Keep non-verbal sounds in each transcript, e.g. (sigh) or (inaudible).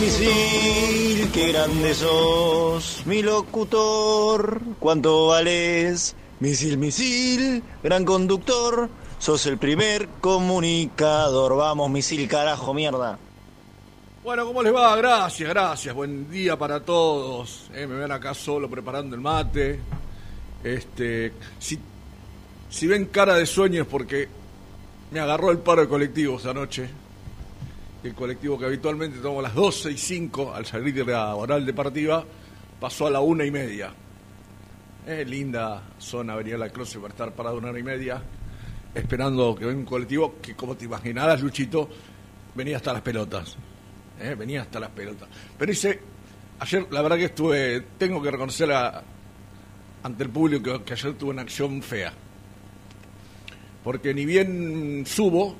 Misil, qué grande sos, mi locutor, cuánto vales. Misil, misil, gran conductor, sos el primer comunicador. Vamos, misil, carajo, mierda. Bueno, ¿cómo les va? Gracias, gracias. Buen día para todos. Eh, me ven acá solo preparando el mate. Este, si, si ven cara de sueño es porque me agarró el paro de colectivos anoche. El colectivo que habitualmente tomo a las 12 y 5 al salir de la oral deportiva pasó a la una y media. Eh, linda zona, Avenida La Croce para estar parado una hora y media esperando que venga un colectivo que, como te imaginarás, Luchito, venía hasta las pelotas. Eh, venía hasta las pelotas. Pero hice, ayer, la verdad que estuve, tengo que reconocer a- ante el público que, que ayer tuve una acción fea. Porque ni bien subo,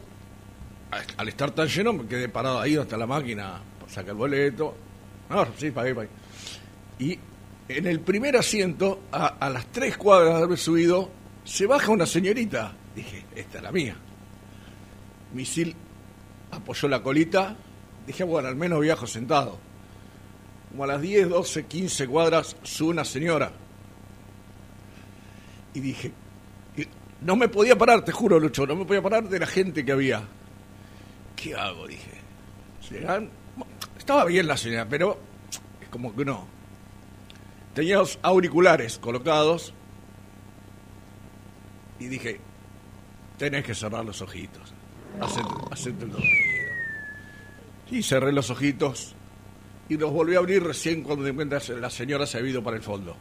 al estar tan lleno, me quedé parado ahí hasta la máquina, sacar el boleto. No, sí, pagué, pagué. Y en el primer asiento, a, las tres cuadras de haber subido, se baja una señorita. Dije, esta es la mía. Misil apoyó la colita. Dije, bueno, al menos viajo sentado. Como a las 10, 12, 15 cuadras, sube una señora. Y dije, no me podía parar, te juro, Lucho, no me podía parar de la gente que había. ¿Qué hago? Dije. Estaba bien la señora, pero es como que no. Tenía los auriculares colocados y dije, tenés que cerrar los ojitos. Hacete el dormido. Y cerré los ojitos y los volví a abrir recién cuando de cuenta la señora se había ido para el fondo.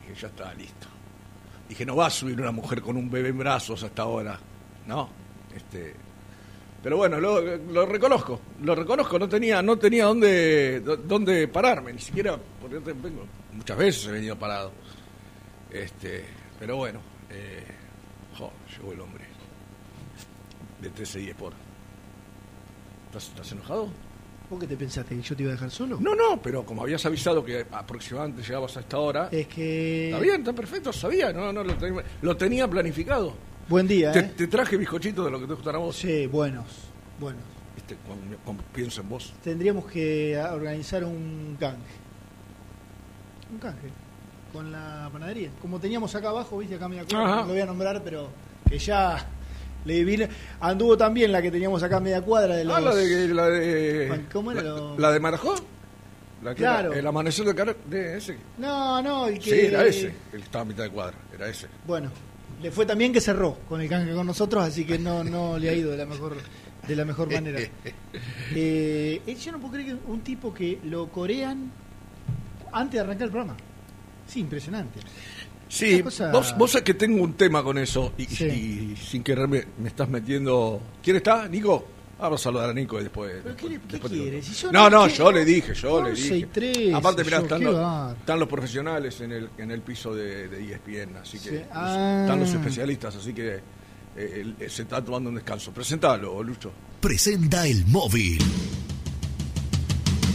Dije, ya está, listo. Dije, no va a subir una mujer con un bebé en brazos hasta ahora. No. Este, pero bueno, lo, lo reconozco, lo reconozco, no tenía, no tenía dónde, dó- dónde pararme, ni siquiera, porque vengo- muchas veces he venido parado. Este, pero bueno, eh, jo, llegó el hombre de TCI Sport. ¿Estás, ¿Estás enojado? ¿Vos qué te pensaste? ¿Que yo te iba a dejar solo? No, no, pero como habías avisado que aproximadamente llegabas a esta hora. Es que. Está bien, está perfecto, sabía, no, no, lo, tenía, lo tenía planificado. Buen día, Te, ¿eh? te traje bizcochitos de lo que te gustará a vos. Sí, buenos. Buenos. Este, cuando, cuando pienso en vos. Tendríamos que organizar un canje. Un canje. Con la panadería. Como teníamos acá abajo, viste, acá media cuadra, Ajá. no lo voy a nombrar, pero que ya le vine. Anduvo también la que teníamos acá a media cuadra de los. Ah, la de. La de ¿Cómo era la, lo- la de Marajó? La que Claro. era el amanecer de, de ese. No, no, el que. Sí, era ese. El que estaba a mitad de cuadra, era ese. Bueno, le fue también que cerró con el canje con nosotros, así que no, no le ha ido de la mejor, de la mejor manera. (laughs) Eh, eh, yo no puedo creer que un tipo que lo corean antes de arrancar el programa. Sí, impresionante. Sí, cosa- vos, vos sabés que tengo un tema con eso y, Sí. y sin querer me, me estás metiendo. ¿Quién está? ¿Nico? Vamos a saludar a Nico y después. ¿Pero qué, después quiere? Si no, no, yo le dije, yo le 11 dije. y 13, Aparte, mirá, yo, están, los, va. están los profesionales en el, en el piso de, de ESPN, así que Sí. Ah. están los especialistas, así que eh, se está tomando un descanso. Presentalo, Lucho. Presenta el móvil.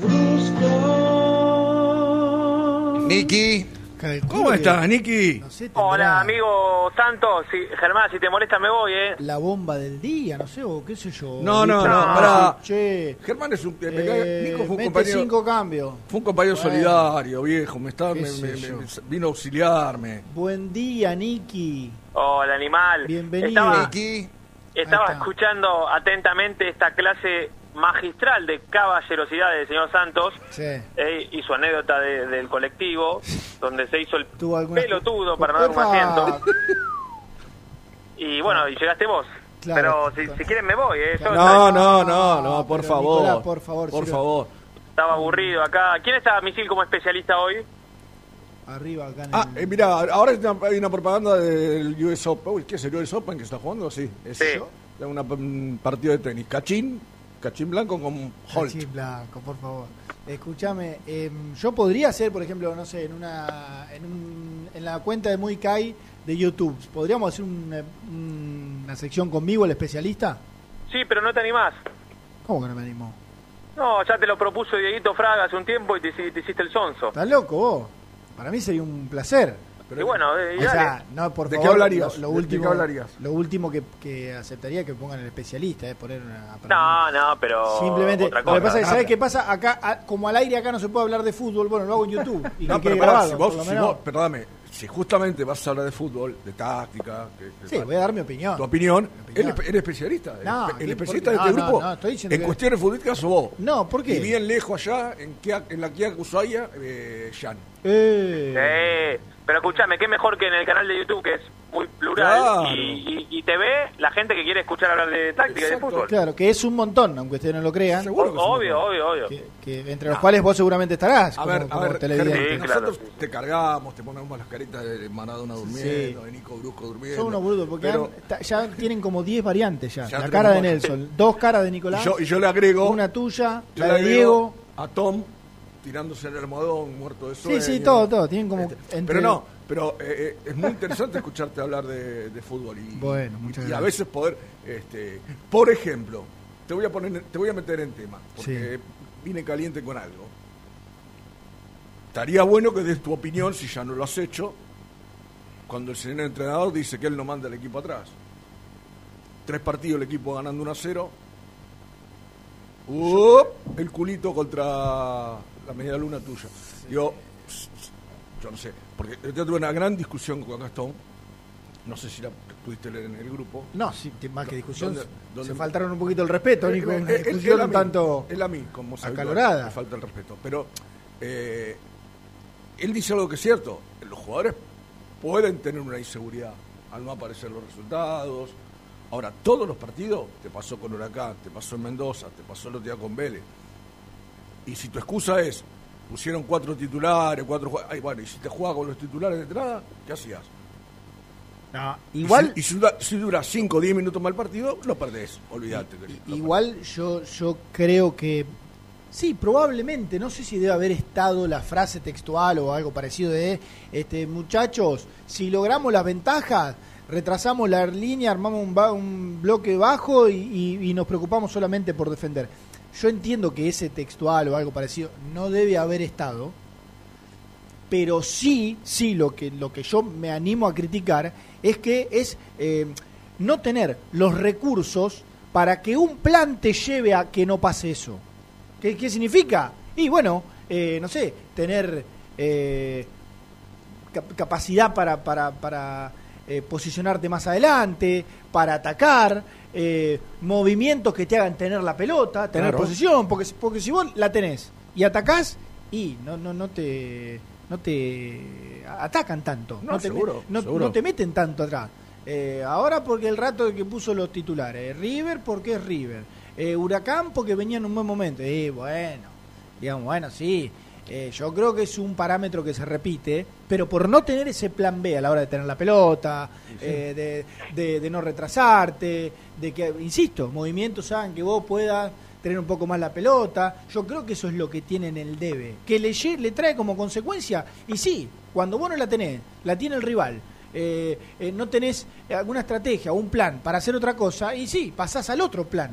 Brusco. Niki, ¿Cómo estás, Niki? no sé, Hola, amigo Santos. Germán, si te molesta me voy, ¿eh? La bomba del día, no sé, o qué sé yo. No, no, no, pará. Che, Germán es un. me eh, cae- Nico fue un compañero. cinco cambios. Fue un compañero Bueno. solidario, viejo. Me, me- vino a auxiliarme. Buen día, Niki. Hola, animal. Bienvenido. Estaba, Niki. estaba escuchando atentamente esta clase magistral de caballerosidad del señor Santos Sí. eh, y su anécdota de- del colectivo, donde se hizo el ¿Tuvo alguna pelotudo para no dar un asiento. Y bueno, y llegaste vos. Claro. Pero si, si quieren me voy, ¿eh? Yo No, no, no, no, por pero, favor. Nicolás, por favor, Por favor. estaba aburrido acá. ¿Quién está Misil como especialista hoy? Arriba acá en Ah, el... eh, mira, ahora hay una- propaganda del US Open. Uy, ¿Qué es el US Open que está jugando? Sí, es Sí. eso. Es una- un partido de tenis. Cachín, Cachín Blanco con Holt. Cachín blanco, por favor. Escúchame, em, yo podría hacer, por ejemplo, no sé, en una en, un- en la cuenta de Muy Kai de YouTube, ¿podríamos hacer un, eh, un- una sección conmigo, el especialista? Sí, pero no te animás. ¿Cómo que no me animo? No, ya te lo propuso Dieguito Fraga hace un tiempo y te, te hiciste el sonso. ¿Estás loco vos? Para mí sería un placer. Y bueno, eh, O sea, no, por ¿De qué hablarías? Lo, lo ¿De- último, qué hablarías? Lo último que, que aceptaría que pongan el especialista, es poner una... No, no, pero. Simplemente, otra lo que cosa. pasa es que, ¿sabes qué pasa? Acá, a- como al aire acá no se puede hablar de fútbol, bueno, lo hago en (laughs) YouTube. Y No, que pero grabado, si vos, si vos- perdóname, si justamente vas a hablar de fútbol, de táctica, Sí, voy a dar mi opinión. tu opinión, eres especialista. No, espe- el ¿qué- especialista de este No, grupo. no, estoy diciendo en que- cuestiones futbolísticas sos vos. No, ¿por qué? Y bien lejos allá, en, Kia- en la Kia Ushuaia, eh, Jan. Eh, Eh, pero escúchame, qué mejor que en el canal de YouTube, que es muy plural, Claro. y, y- y te ve la gente que quiere escuchar hablar de táctica y de fútbol. Claro, que es un montón, aunque ustedes no lo crean. Seguro que obvio, obvio, obvio. Que, que entre los cuales vos seguramente estarás. A como- ver, a como ver, televidente. Germán, Sí, claro. nosotros te cargamos, te ponemos las caritas de Maradona durmiendo, de Nico Brusco durmiendo. Son unos brutos, porque pero- han- ta- ya (laughs) tienen como 10 variantes ya. Ya la cara de. Nelson, dos caras de Nicolás, y, yo, y yo le agrego, una tuya, la de Diego. a Tom tirándose en el almohadón, muerto de Sí, sueño. sí, todo, todo. Tienen como. Este, entre- Pero no, pero eh, eh, es muy interesante escucharte hablar de, de fútbol y, Bueno, muchas y a veces poder, este, por ejemplo, te voy a poner, te voy a meter en tema porque vine caliente con algo. Estaría bueno que des tu opinión si ya no lo has hecho cuando el señor entrenador dice que él no manda al equipo atrás. Tres partidos el equipo ganando 1 a 0. ¡Up! el culito contra la media luna tuya. Yo, yo no sé, porque yo tuve una gran discusión con Gastón. No sé si la pudiste leer en el grupo. No, sí, más que discusión. ¿Dónde- dónde- se faltaron un poquito el respeto, Eh, Nico. Una eh, discusión un tanto. él a mí, como acalorada. me falta el respeto. Pero eh, él dice algo que es cierto. Los jugadores pueden tener una inseguridad al no aparecer los resultados. Ahora, todos los partidos, te pasó con Huracán, te pasó en Mendoza, te pasó el otro día con Vélez. Y si tu excusa es, pusieron cuatro titulares, cuatro ay, bueno, y si te juega con los titulares de entrada, ¿qué hacías? igual- Y si, y si dura, si dura 5 o 10 minutos el partido, lo perdés. Olvídate. Igual yo, yo creo que sí, probablemente, no sé si debe haber estado la frase textual o algo parecido de este muchachos, si logramos las ventajas, retrasamos la línea, armamos un, ba- un bloque bajo y, y- y nos preocupamos solamente por defender. Yo entiendo que ese textual o algo parecido no debe haber estado, pero sí, sí, lo que, lo que yo me animo a criticar es que es eh, no tener los recursos para que un plan te lleve a que no pase eso. ¿Qué, qué significa? Y bueno, eh, no sé, tener eh, cap- capacidad para, para, para eh, posicionarte más adelante, para atacar, eh, movimientos que te hagan tener la pelota, tener Claro. posesión, porque, si- porque si vos la tenés y atacás, y no, no, no te no te atacan tanto, No, te, seguro, no, seguro. no te meten tanto atrás. Eh, ahora porque el rato que puso los titulares, River porque es River, Eh, Huracán porque venía en un buen momento, y bueno, digamos, bueno, sí, eh, yo creo que es un parámetro que se repite, pero por no tener ese plan B a la hora de tener la pelota, eh, de, de- de no retrasarte, de que, insisto, movimientos hagan que vos puedas tener un poco más la pelota, yo creo que eso es lo que tienen el debe, que le, le trae como consecuencia, y sí, cuando vos no la tenés, la tiene el rival, eh, eh, no tenés alguna estrategia o un plan para hacer otra cosa, y sí, pasás al otro plan.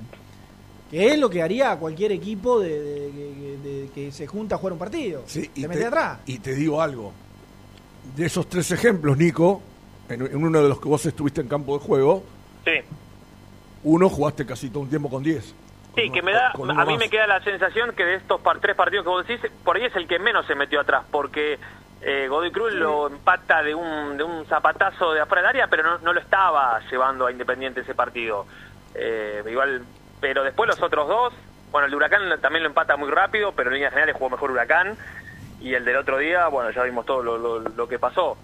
Que es lo que haría cualquier equipo de, de- de- de- que se junta a jugar un partido. Sí, y te mete atrás. y te digo algo. De esos tres ejemplos, Nico, en, en uno de los que vos estuviste en campo de juego, Sí. uno jugaste casi todo un tiempo con 10. Sí, que me da, a mí más. me queda la sensación que de estos par- tres partidos que vos decís, por ahí es el que menos se metió atrás, porque eh, Godoy Cruz lo empata de un, de un zapatazo de afuera del área, pero no, no lo estaba llevando a Independiente ese partido. Eh, igual, pero después los otros dos, bueno, el de Huracán también lo empata muy rápido, pero en líneas generales jugó mejor Huracán, y el del otro día, bueno, ya vimos todo lo, lo- lo que pasó.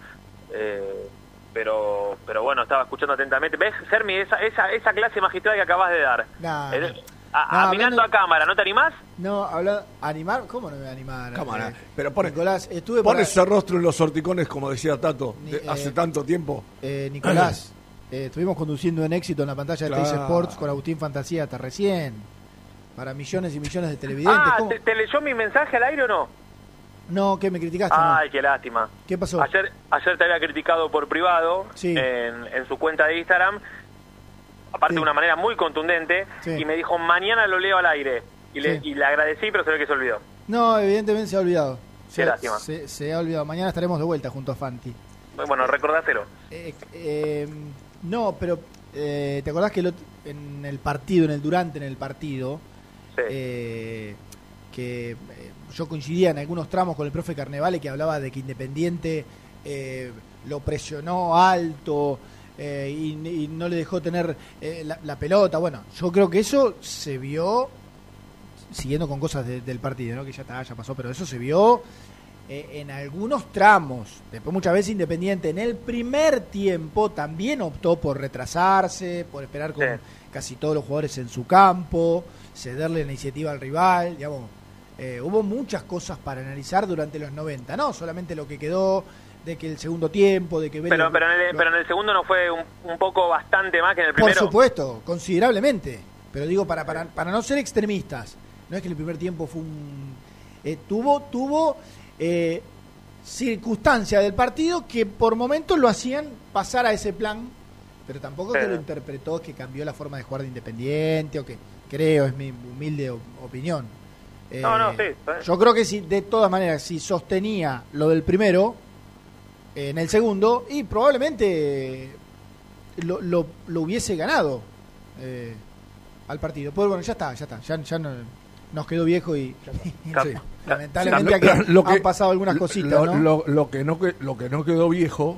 Eh, pero pero bueno, estaba escuchando atentamente. ¿Ves, Sermi, esa, esa, esa clase magistral que acabas de dar? Nah, Eh, no. a- No, a- mirando a cámara, ¿no te animás? No, habla, animar, ¿cómo no me voy a animar? Cámara. Eh, Pero pone, Nicolás, estuve pon para- ese rostro en los sorticones, como decía Tato, Ni- de- eh, hace tanto tiempo. eh, Nicolás, eh, estuvimos conduciendo en éxito en la pantalla de Claro. Teis Sports con Agustín Fantasía hasta recién. Para millones y millones de televidentes. Ah. ¿te, te leyó mi mensaje al aire o no? No, ¿qué me criticaste? no? Ay, qué lástima. ¿Qué pasó? Ayer, ayer te había criticado por privado Sí. en, en su cuenta de Instagram, aparte Sí. de una manera muy contundente, Sí. y me dijo, mañana lo leo al aire. Y, le, y le agradecí, pero se ve que se olvidó. No, evidentemente se ha olvidado. Se, Qué lástima. se- se ha olvidado. Mañana estaremos de vuelta junto a Fanti. Bueno, recordátelo. Eh, eh, no, pero eh, ¿te acordás que en el partido, en el durante, en el partido, eh, que eh, yo coincidía en algunos tramos con el profe Carnevale que hablaba de que Independiente eh, lo presionó alto eh, y, y no le dejó tener eh, la, la pelota? Bueno, yo creo que eso se vio siguiendo con cosas de- del partido, ¿no? que ya está, ya pasó, pero eso se vio eh, en algunos tramos. Después muchas veces Independiente en el primer tiempo también optó por retrasarse, por esperar con casi todos los jugadores en su campo, cederle la iniciativa al rival, digamos. eh, hubo muchas cosas para analizar durante los 90, no solamente lo que quedó de que el segundo tiempo, de que Pero, pero, en el, lo- pero en el segundo no fue un, un poco bastante más que en el por primero. supuesto, considerablemente. Pero digo, para, para, para no ser extremistas, no es que el primer tiempo fue un... eh, tuvo tuvo eh, circunstancias del partido que por momentos lo hacían pasar a ese plan, pero tampoco que Sí. lo interpretó que cambió la forma de jugar de Independiente, o que creo, es mi humilde opinión. Eh, No, no, sí, está bien. Yo creo que si, de todas maneras, si sostenía lo del primero, eh, en el segundo, y probablemente lo, lo, lo hubiese ganado eh, al partido. Pues bueno, ya está, ya está. Ya, ya no- nos quedó viejo y, (laughs) Sí. lamentablemente Lo- aquí lo que- han pasado algunas cositas, lo, ¿no? lo- lo que no que- lo que no quedó viejo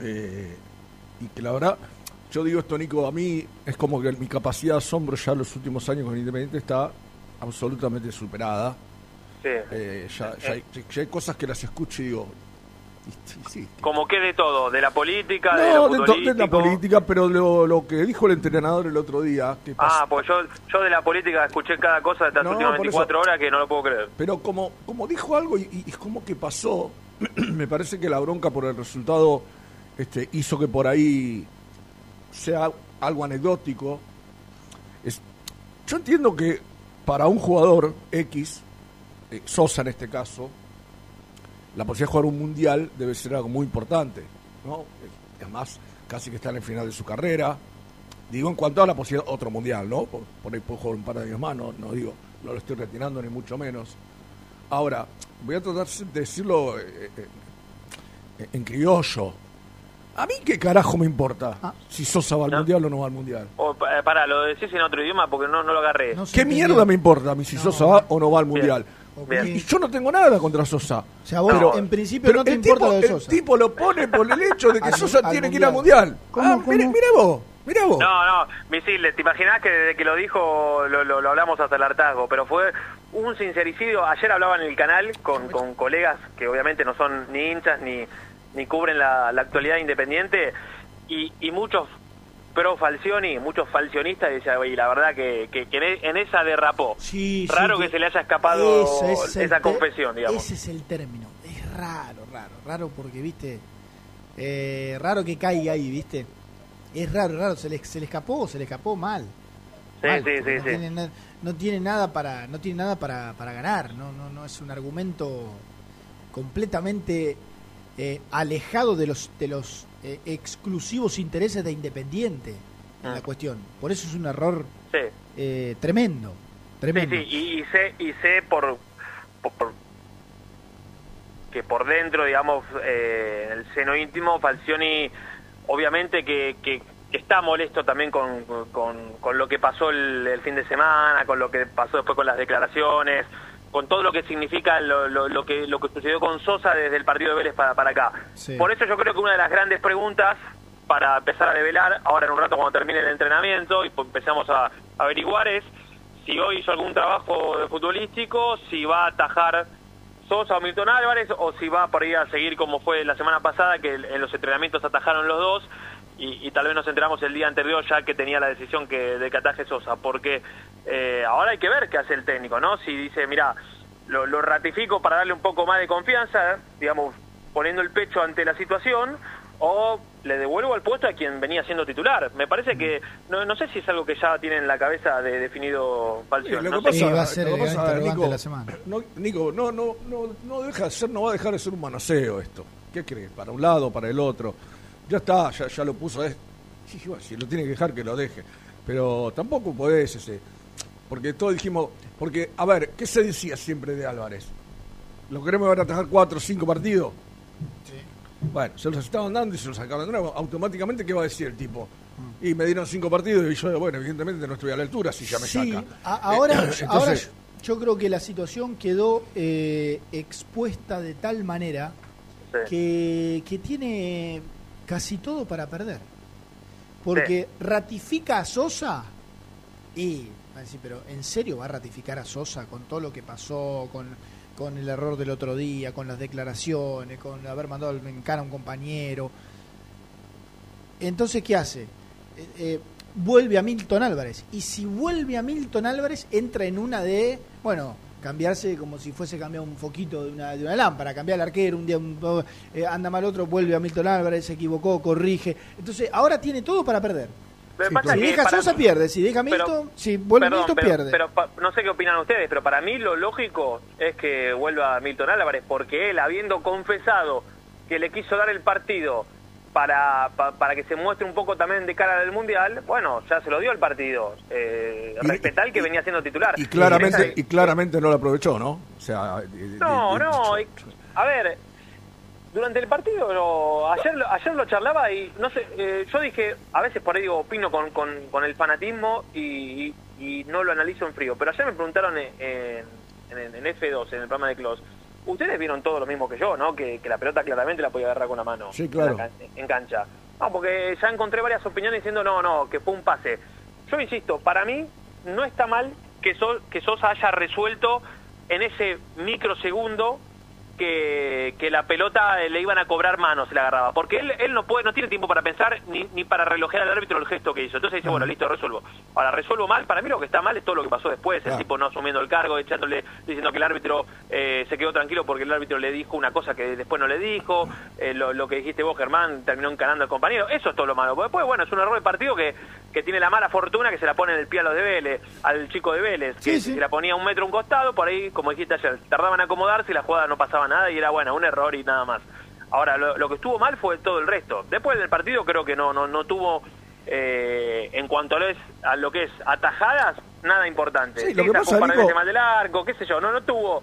eh, y que la verdad yo digo esto Nico a mí es como que mi capacidad de asombro ya en los últimos años con Independiente está absolutamente superada Sí. Eh, ya, ya hay, ya hay cosas que las escucho y digo Como que de todo, de la política, de lo de, futbolístico. de la política, pero lo, lo que dijo el entrenador el otro día, que pasó- Ah, pues yo, yo de la política escuché cada cosa de estas No, últimas por 24 eso- horas que no lo puedo creer. Pero como, como dijo algo y, y como que pasó, (clears throat) me parece que la bronca por el resultado este, hizo que por ahí sea algo anecdótico. Es, yo entiendo que para un jugador X, eh, Sosa en este caso, la posibilidad de jugar un mundial debe ser algo muy importante. ¿no? Eh, Además, casi que está en el final de su carrera. Digo, en cuanto a la posibilidad, otro mundial, ¿no? Por, por ahí puedo jugar un par de años más, no, no digo, no lo estoy retirando ni mucho menos. Ahora, voy a tratar de decirlo eh, eh, en criollo. ¿A mí qué carajo me importa si Sosa va al mundial o no va al mundial? O, pa- para, lo decís en otro idioma porque no, no lo agarré. ¿Qué mierda me importa a mí si Sosa va o no va al mundial? Bien. Y yo no tengo nada contra Sosa. O sea, vos en principio no te el importa tipo, lo de el Sosa. tipo lo pone por el hecho de que (laughs) Al- Sosa al tiene que ir al mundial. mundial. Ah, mira, mira vos, mira vos. No, no, Misil, ¿te imaginás que desde que lo dijo lo, lo- lo hablamos hasta el hartazgo? Pero fue un sincericidio. Ayer hablaba en el canal con, con colegas que obviamente no son ni hinchas ni, ni cubren la, la actualidad independiente y, y muchos pro Falcioni, muchos falcionistas decían, oye, la verdad que, que, que en e- en esa derrapó. Sí, Raro sí, que se le haya escapado Eso, es esa confesión, digamos. Ese es el término. Es raro, raro, raro porque, viste, eh, raro que caiga ahí, viste. Es raro, raro. Se le, se le escapó, se le escapó mal. Sí, Mal, sí, no, sí. Tiene na- no tiene nada para, no tiene nada para, para ganar. No, no, no es un argumento completamente eh, alejado de los, de los eh, exclusivos intereses de Independiente en la cuestión. Por eso es un error. Sí. eh, tremendo, tremendo. sí, y, y sé, y sé por, que por dentro, digamos, eh, en el seno íntimo, Falcioni, obviamente que, que- que está molesto también con, con- con lo que pasó el, el fin de semana, con lo que pasó después con las declaraciones, con todo lo que significa lo, lo- lo que lo que sucedió con Sosa desde el partido de Vélez para, para acá. Sí. Por eso yo creo que una de las grandes preguntas para empezar a develar, ahora en un rato cuando termine el entrenamiento y pues empezamos a, a averiguar es si hoy hizo algún trabajo de futbolístico, si va a atajar Sosa o Milton Álvarez o si va por ahí a seguir como fue la semana pasada, que en los entrenamientos atajaron los dos y, y tal vez nos enteramos el día anterior ya que tenía la decisión que, de que ataje Sosa, porque eh, ahora hay que ver qué hace el técnico, ¿no? Si dice, mira, lo, lo ratifico para darle un poco más de confianza, digamos, poniendo el pecho ante la situación, o le devuelvo al puesto a quien venía siendo titular. Me parece que, no, no sé si es algo que ya tiene en la cabeza de definido Falcioni. lo no que sé. pasa, va a ser lo que el pasa, Nico, la semana. No, Nico, no, no, no, no deja de ser, no va a dejar de ser un manoseo esto. ¿Qué crees? Para un lado, para el otro. Ya está, ya, ya lo puso. Es, sí, bueno, si lo tiene que dejar, que lo deje. Pero tampoco podés ese. Porque todos dijimos. Porque, a ver, ¿qué se decía siempre de Álvarez? ¿Lo queremos ver atajar cuatro o cinco partidos? Bueno, se los estaban dando y se los sacaban de nuevo. Automáticamente, ¿qué va a decir el tipo? Y me dieron cinco partidos y yo, bueno, evidentemente no estoy a la altura si ya me Sí, saca. a- ahora, Entonces, ahora yo- yo creo que la situación quedó eh, expuesta de tal manera que, que tiene casi todo para perder. Porque ratifica a Sosa y a decir, pero ¿en serio va a ratificar a Sosa con todo lo que pasó, con, con el error del otro día, con las declaraciones, con haber mandado en cara a un compañero? Entonces, ¿qué hace? Eh, eh, vuelve a Milton Álvarez. Y si vuelve a Milton Álvarez, entra en una de, bueno, cambiarse como si fuese cambiar un foquito de una, de una lámpara, cambiar al arquero, un día un- eh, anda mal otro, vuelve a Milton Álvarez, se equivocó, corrige. Entonces, ahora tiene todo para perder. Sí, pasa si deja Sosa, pierde. Si deja Pero- Milton, si vuelve Perdón, Milton, pero, pierde. pero pa- no sé qué opinan ustedes, pero para mí lo lógico es que vuelva Milton Álvarez, porque él, habiendo confesado que le quiso dar el partido para, pa- para que se muestre un poco también de cara del Mundial, bueno, ya se lo dio el partido. Eh, respetar que venía siendo titular. Y claramente, y claramente no lo aprovechó, ¿no? O sea, de- de- No, no, y- a ver, durante el partido, ayer, lo- ayer lo charlaba y no sé, eh, yo dije, a veces por ahí digo, opino con, con, con el fanatismo y, y- y no lo analizo en frío, pero ayer me preguntaron en, en, en F2, en el programa de Clos, ustedes vieron todo lo mismo que yo, ¿no? Que, que la pelota claramente la podía agarrar con la mano Sí, claro. en, cancha. No, porque ya encontré varias opiniones diciendo, no, no, que fue un pase. Yo insisto, para mí no está mal que Sosa haya resuelto en ese microsegundo que, que la pelota eh, le iban a cobrar manos, se la agarraba. Porque él, él no puede, no tiene tiempo para pensar ni, ni para relojear al árbitro el gesto que hizo. Entonces dice, bueno, listo, resuelvo. Ahora, resuelvo mal. Para mí lo que está mal es todo lo que pasó después. El tipo no asumiendo el cargo, echándole, diciendo que el árbitro eh, se quedó tranquilo porque el árbitro le dijo una cosa que después no le dijo. Eh, lo, lo que dijiste vos, Germán, terminó encanando al compañero. Eso es todo lo malo. Después, bueno, es un error de partido que, que tiene la mala fortuna que se la pone en el pie a los de Vélez, al chico de Vélez, que si la ponía un metro a un costado, por ahí, como dijiste ayer, tardaban en acomodarse y la jugada no pasaba nada y era, bueno, un error y nada más. Ahora, lo, lo que estuvo mal fue todo el resto. Después del partido creo que no, no, no tuvo, eh, en cuanto a lo, es, a lo que es atajadas, nada importante. Sí, lo que pasa, Nico- veces mal del arco, qué sé yo, no, no tuvo...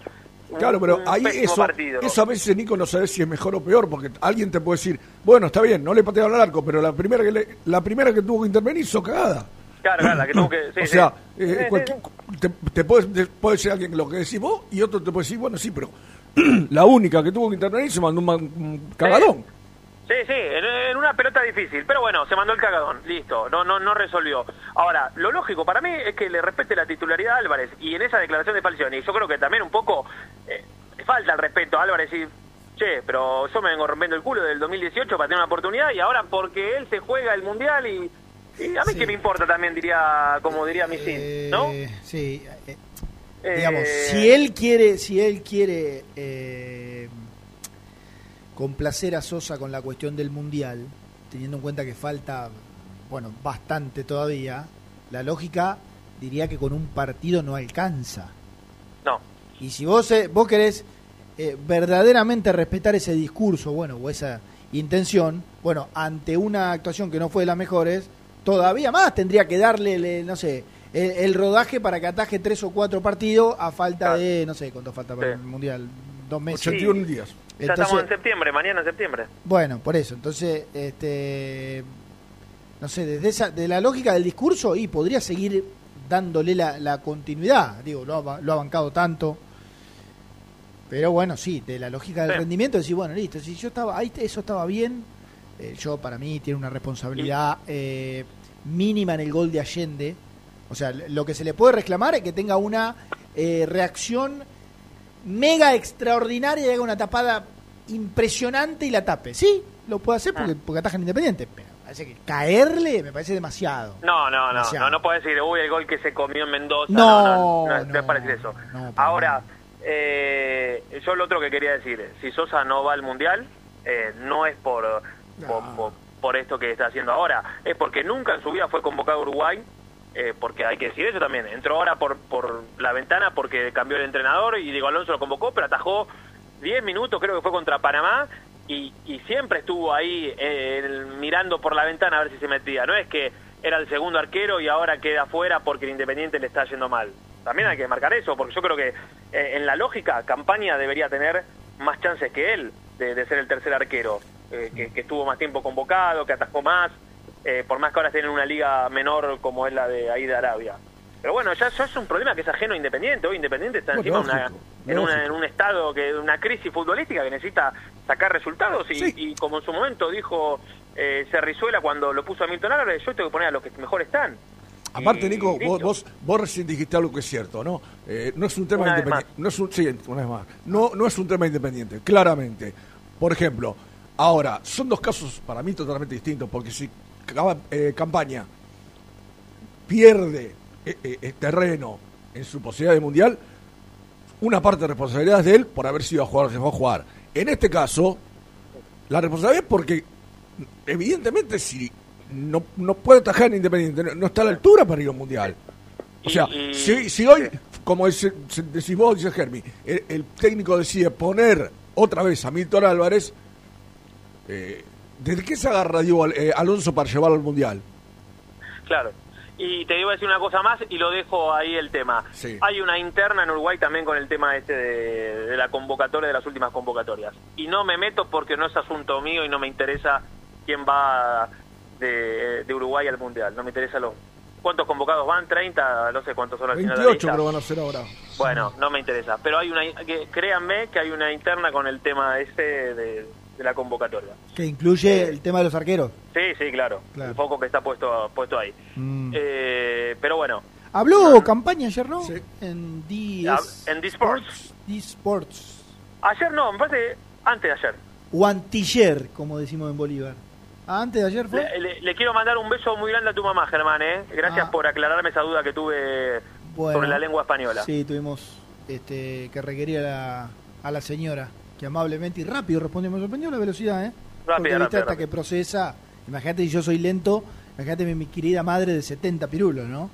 un- Claro, pero un ahí eso, partido. eso a veces, Nico, no sabes si es mejor o peor, porque alguien te puede decir, bueno, está bien, no le patearon al arco, pero la primera que le- la primera que tuvo que intervenir hizo cagada. Claro, claro, la que tuvo que... (clears throat) sí, o sí. sea, eh, sí. te, te puede, te puede ser alguien lo que decís vos y otro te puede decir, bueno, sí, pero (clears throat) la única que tuvo que intervenir se mandó un, cagadón. Sí, sí, en, en una pelota difícil, pero bueno, se mandó el cagadón, listo, no, no, no resolvió. Ahora, lo lógico para mí es que le respete la titularidad a Álvarez, y en esa declaración de Falcioni, yo creo que también un poco eh, falta el respeto a Álvarez y, che, pero yo me vengo rompiendo el culo del 2018 para tener una oportunidad, y ahora porque él se juega el Mundial y, y a mí que me importa también, diría, como diría Misil, ¿no? Eh, sí, eh, Eh, digamos, si él quiere, si él quiere eh, complacer a Sosa con la cuestión del mundial, teniendo en cuenta que falta, bueno, bastante todavía, la lógica diría que con un partido no alcanza. No. Y si vos eh, vos querés eh, verdaderamente respetar ese discurso, bueno, o esa intención, bueno, ante una actuación que no fue de las mejores, todavía más tendría que darle, le- no sé, el, el rodaje para que ataje tres o cuatro partidos a falta de, no sé cuánto falta para Sí. el mundial, dos meses. 81 días. Ya Entonces- estamos en septiembre, mañana en septiembre. Bueno, por eso, entonces, este, no sé, desde esa, de la lógica del discurso, y podría seguir dándole la, la continuidad, digo, lo ha, lo ha bancado tanto, pero bueno, sí, de la lógica del Sí. rendimiento, decir, bueno, listo, si yo estaba, ahí eso estaba bien, eh, yo para mí tiene una responsabilidad eh, mínima en el gol de Allende, o sea, lo que se le puede reclamar es que tenga una eh, reacción mega extraordinaria y haga una tapada impresionante y la tape. Sí, lo puede hacer porque, porque ataja en Independiente, pero parece que caerle me parece demasiado. No, no, no, Demasiado. no, no puedes decir, uy, el gol que se comió en Mendoza. No, No, no, no, es para decir eso. Ahora, eh, yo lo otro que quería decir, si Sosa no va al Mundial, eh, no es por, por, por- por esto que está haciendo ahora, es porque nunca en su vida fue convocado a Uruguay, eh, porque hay que decir eso también, entró ahora por, por la ventana porque cambió el entrenador y Diego Alonso lo convocó, pero atajó 10 minutos, creo que fue contra Panamá, y, y siempre estuvo ahí eh, mirando por la ventana a ver si se metía. No es que era el segundo arquero y ahora queda fuera porque el Independiente le está yendo mal. También hay que marcar eso, porque yo creo que eh, en la lógica, Campaña debería tener más chances que él de, ser el tercer arquero, eh, que estuvo más tiempo convocado, que atajó más, eh, por más que ahora estén en una liga menor como es la de ahí de Arabia. Pero bueno, ya, ya es un problema que es ajeno a Independiente. Hoy Independiente está Bueno, encima una- lógico, en, una- en un estado, que una crisis futbolística que necesita sacar resultados y, y como en su momento dijo eh, Cerrizuela cuando lo puso a Milton Álvarez, yo tengo que poner a los que mejor están. Aparte, Nico, vos, vos, vos recién dijiste algo que es cierto, ¿no? Eh, no es un tema Una independiente. No es un, sí, una vez más. No, no es un tema independiente, claramente. Por ejemplo, ahora, son dos casos para mí totalmente distintos, porque si eh, campaña pierde eh, eh, eh, terreno en su posibilidad de mundial, una parte de responsabilidad es de él por haber sido a jugar, se fue a jugar. En este caso, la responsabilidad es porque, evidentemente, si no, no puede atajar en Independiente, no, está a la altura para ir a un mundial. O sea, si, si hoy, como decís vos, dice Germi, el, el técnico decide poner otra vez a Milton Álvarez, eh, ¿de qué se agarra Diego eh, Alonso para llevarlo al mundial? Claro. Y te iba a decir una cosa más y lo dejo ahí el tema. Sí. Hay una interna en Uruguay también con el tema este de, de la convocatoria, de las últimas convocatorias. Y no me meto porque no es asunto mío y no me interesa quién va de, de Uruguay al Mundial. No me interesa lo... ¿Cuántos convocados van? ¿30? No sé cuántos son al final de la 28 lista. creo van a ser ahora. Bueno, no me interesa. Pero hay una... Que, créanme que hay una interna con el tema este de, de la convocatoria. Que incluye el tema de los arqueros. Sí, sí, claro. Claro. El foco que está puesto, puesto ahí. Mm. Eh, pero bueno, Habló campaña ayer, ¿no? En DS Ah, en D Sports. D Sports. Ayer no, me parece antes de ayer. O antiller, como decimos en Bolívar. Ah, antes de ayer fue. Le, le- le quiero mandar un beso muy grande a tu mamá, Germán, ¿eh? Gracias Ah. por aclararme esa duda que tuve Bueno, sobre la lengua española. Sí, tuvimos este, que requerir a la, a la señora, que amablemente y rápido respondió. Me sorprendió la velocidad, ¿eh? Rápida, Porque, rápida, hasta rápida. que procesa. Imagínate si yo soy lento, imagínate mi, mi querida madre de 70 pirulos, ¿no?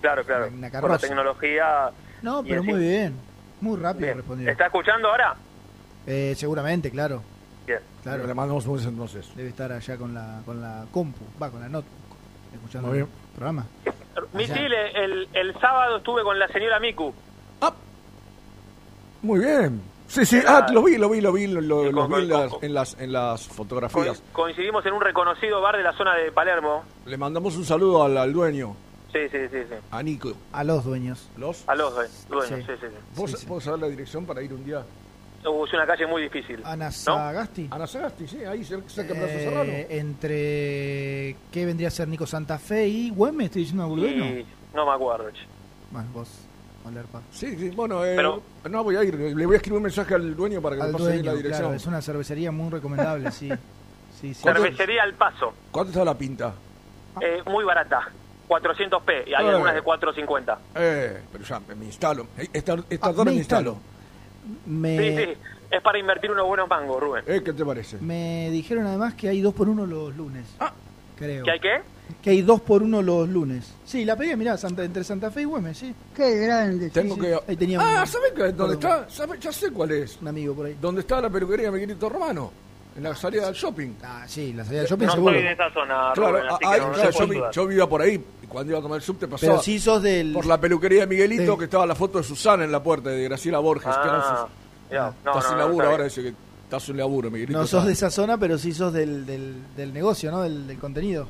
Claro, claro. Una Con la tecnología. No, pero así. muy bien. Muy rápido Bien. respondió. ¿Está escuchando ahora? Eh, seguramente, claro. Bien. Claro. Le mandamos un beso entonces. Debe estar allá con la, con la compu, va, con la notebook, escuchando Muy el programa. Misil, el, el sábado estuve con la señora Miku. Muy bien. Sí, sí, ah, lo vi, lo vi, lo vi, lo, lo- Sí, los con- vi en las, en las, en las Co- fotografías. coincidimos en un reconocido bar de la zona de Palermo. Le mandamos un saludo al, al dueño, Sí, sí, sí, sí. a Nico. A los dueños. ¿Los? A los due- dueños, Sí. sí, sí, sí. ¿Vos, Sí, sí. vos sabés la dirección para ir un día? Uh, es una calle muy difícil. Ana Sagasti. Ana Sagasti, sí, ahí cerca cerca de Plaza Serrano. Eh, entre qué vendría a ser Nico Santa Fe y Güemes, estoy diciendo bueno. Y no me acuerdo. Bueno, vos. Sí, sí, bueno, eh, Pero- no voy a ir, le voy a escribir un mensaje al dueño para que Al me pase dueño, la dirección. claro, es una cervecería muy recomendable, sí. Sí, sí. Cervecería al paso. ¿Cuánto está la pinta? Eh, muy barata. 400p y hay Eh. algunas de 450. Eh, pero ya me instalo. Eh, Esta, esta Ah, me me instalo. Me, Sí, sí. Es para invertir unos buenos mangos, Rubén. Eh, ¿Qué te parece? me dijeron además que hay dos por uno los lunes. Ah. Creo. ¿Qué hay qué? Que hay dos por uno los lunes. Sí, la pedí, mirá, Santa, entre Santa Fe y Güemes, sí. Qué grande. Tengo sí. que... Ahí tenía ah, un- ¿sabes qué? ¿Dónde está? ¿Sabe? Ya sé cuál es. Un amigo por ahí. ¿Dónde está la peluquería Miguelito Romano? En la salida del shopping. Ah, sí, la salida del shopping No seguro. estoy de esa zona, Claro, Rubén, así que ahí, no- no claro, te yo, vi- yo vivía por ahí y cuando iba a tomar el subte pasaba Pero sí sos del... por la peluquería de Miguelito Sí. que estaba la foto de Susana en la puerta de Graciela Borges. que Ah, sus- ya. No, está no, sin no, laburo ahora, dice que está sin laburo, Miguelito. No sos de esa zona, pero sí sos del, del, del negocio, ¿no? Del, del contenido.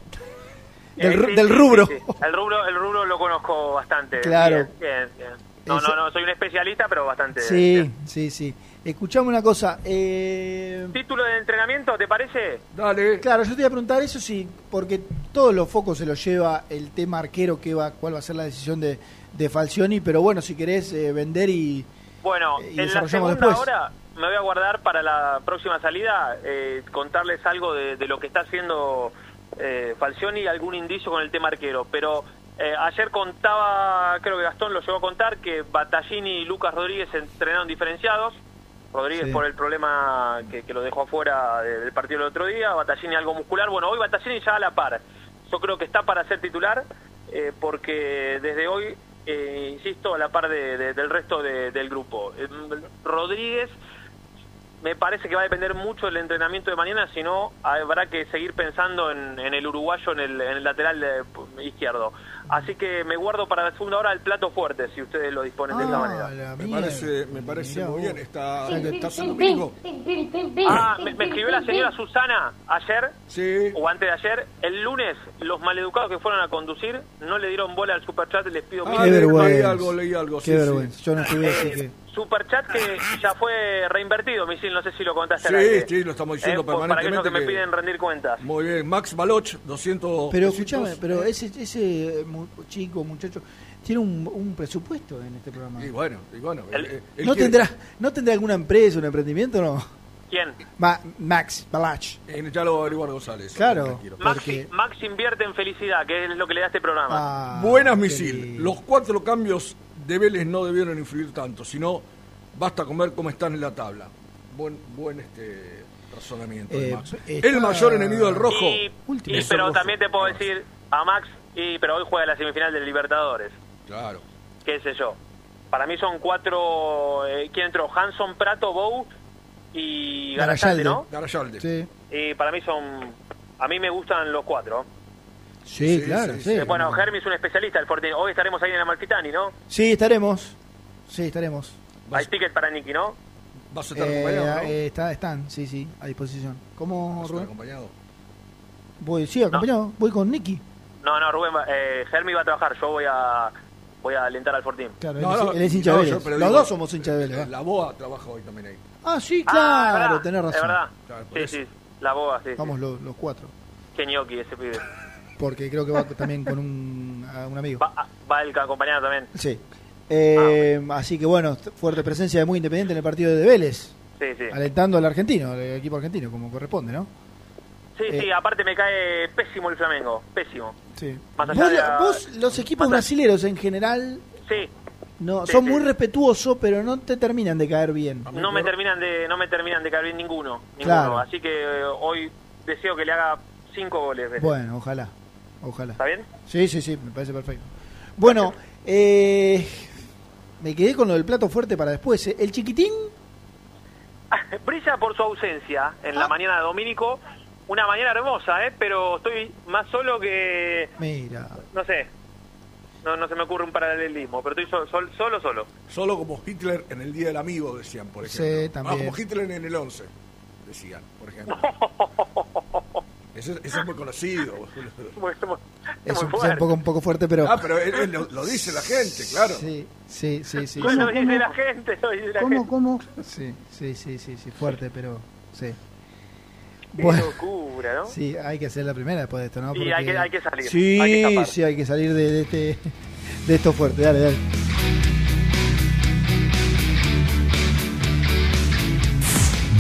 Eh, Del, ru- sí, del rubro. sí, sí. El rubro. El rubro lo conozco bastante. Claro. Bien, bien, bien. No, no, no, soy un especialista, pero bastante. Sí, bien. sí, sí. Escuchame una cosa. Eh, ¿Título de entrenamiento, te parece? Dale. claro, yo te iba a preguntar eso sí, porque todos los focos se los lleva el tema arquero, que va, cuál va a ser la decisión de, de Falcioni, pero bueno, si querés eh, vender y... Bueno, Eh, y en la segunda después. hora me voy a guardar para la próxima salida eh, contarles algo de, de lo que está haciendo eh, Falcioni y algún indicio con el tema arquero. Pero eh, ayer contaba, creo que Gastón lo llegó a contar, que Battaglini y Lucas Rodríguez se entrenaron diferenciados. Rodríguez Sí. por el problema que, que lo dejó afuera de- del partido el otro día, Battaglini algo muscular. Bueno, hoy Battaglini ya a la par. Yo creo que está para ser titular eh, porque desde hoy, eh, insisto, a la par de- de- del resto de- del grupo. Eh, Rodríguez me parece que va a depender mucho del entrenamiento de mañana, si no habrá que seguir pensando en, en el uruguayo en el, en el lateral de- izquierdo. Así que me guardo para la segunda hora el plato fuerte, si ustedes lo disponen de esa Ah, manera. Me parece, me parece Mirá muy bien. Está, está. Ah, me, me escribió la señora Susana ayer, Sí. o antes de ayer, el lunes, los maleducados que fueron a conducir no le dieron bola al superchat, les pido Ah, mil Qué leí algo, leí algo. Qué sí, sí. Yo no estuve así que... Superchat que (laughs) ya fue reinvertido, Misil, no sé si lo contaste al Sí, aire. sí, lo estamos diciendo Eh, por- Para aquellos permanentemente. que me que- piden rendir cuentas. Muy bien, Max Baloch, 200. Pero escúchame, pero ese, ese mu- chico, muchacho, tiene un, un presupuesto en este programa. Y bueno, y bueno. El- eh, él ¿No quiere- tendrá, ¿No tendrá alguna empresa, un emprendimiento o no? ¿Quién? Ma- Max Balach. eh, ya lo averiguar González. Claro. Max, Max invierte en felicidad, que es lo que le da este programa. Ah, Buenas, misil. Los cuatro cambios de Vélez no debieron influir tanto, sino basta con ver cómo están en la tabla. Buen, buen este razonamiento de Eh, Max. está- El mayor enemigo del rojo. Y, Último. pero rojo. también te puedo decir a Max, y pero hoy juega la semifinal del Libertadores, Claro. qué sé yo. Para mí son cuatro, eh, ¿quién entró? Hanson, Prato, Bou y Garayalde, Garayalde. ¿no? Garayalde. Sí, Y para mí son, a mí me gustan los cuatro. Sí, Sí, claro. sí, Sí, Eh, bueno, Germi es un especialista del Fortín. Hoy estaremos ahí en la Malfitani, ¿no? Sí, estaremos. Sí, estaremos. Hay ticket para Nicky, ¿no? Vas a estar Eh, acompañado, ¿no? eh, está, están, sí, sí, a disposición. ¿Cómo, Vas Rubén? acompañado. Voy, sí, acompañado. Voy con Nicky. No, no, Rubén, va- eh, Germi va a trabajar. Yo voy a voy a alentar al Fortín. Claro, No, él, es- no, él es hincha no, de Vélez. Los digo, dos somos hinchas de Vélez. eh, ¿va? La BOA trabaja hoy también ahí. Ah, sí, Ah, claro, verdad, tenés razón. Es verdad. Claro, sí, eso. sí. La boba, sí. Vamos sí. los, los cuatro. Qué ñoqui ese pibe. Porque creo que va también con un, a un amigo. Va, va el acompañado también. Sí. Eh, Así que bueno, fuerte presencia de Muy Independiente en el partido de Vélez. Sí, sí. Alentando al argentino, al equipo argentino, como corresponde, ¿no? Sí, Eh. sí, aparte me cae pésimo el Flamengo, pésimo. Sí. Más allá Vos, de la- vos, los equipos brasileños en general Sí, no Sí, son sí. muy respetuosos, pero no te terminan de caer bien. no me terminan de no me terminan de caer bien ninguno, ninguno. Claro. Así que eh, hoy deseo que le haga cinco goles. Bueno, ojalá. Ojalá. ¿Está bien? Sí, sí, sí, me parece perfecto. Bueno, eh, me quedé con lo del plato fuerte para después. ¿eh? El chiquitín, (laughs) Brilla por su ausencia en Ah. la mañana de Domínico. Una mañana hermosa, ¿eh? Pero estoy más solo que... mira, No sé. No, no se me ocurre un paralelismo, pero estoy sol- sol- solo, solo. Solo como Hitler en el Día del Amigo, decían, por Sí, ejemplo. también. Ah, como Hitler en el 11, decían, por ejemplo. (laughs) Ese, ese es muy conocido. Muy- muy- es muy un, poco, un poco fuerte, pero... Ah, pero él- él lo, lo dice la gente, claro. Sí, sí, sí, sí. Sí. dice la gente, lo dice la ¿Cómo, gente. cómo? Sí, sí, sí, sí, sí, fuerte, pero sí. Qué Bueno, locura, ¿no? sí, hay que hacer la primera después de esto, ¿no? Sí, hay que- hay que salir, Sí, hay que sí, hay que salir de, de este, de esto fuerte. Dale, dale.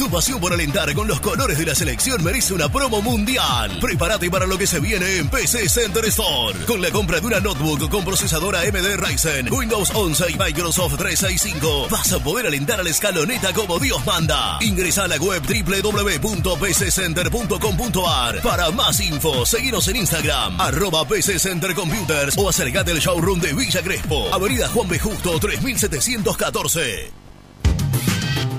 Tu pasión por alentar con los colores de la selección merece una promo mundial. Prepárate para lo que se viene en PC Center Store. Con la compra de una notebook con procesadora AMD Ryzen, Windows 11 y Microsoft 365, vas a poder alentar a la escaloneta como Dios manda. Ingresa a la web www.pccenter.com.ar. Para más info, seguinos en Instagram, arroba PC Center Computers o acercate al showroom de Villa Crespo, Avenida Juan B. Justo 3714.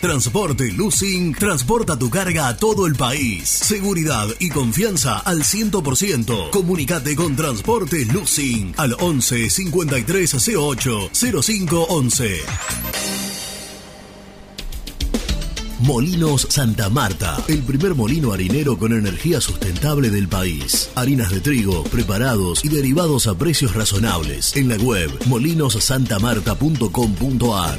Transporte Lucing transporta tu carga a todo el país. Seguridad y confianza al 100%. Comunicate con Transporte Lucing al 11 53 08 05 11. Molinos Santa Marta, el primer molino harinero con energía sustentable del país. Harinas de trigo, preparados y derivados a precios razonables. En la web molinosantamarta.com.ar.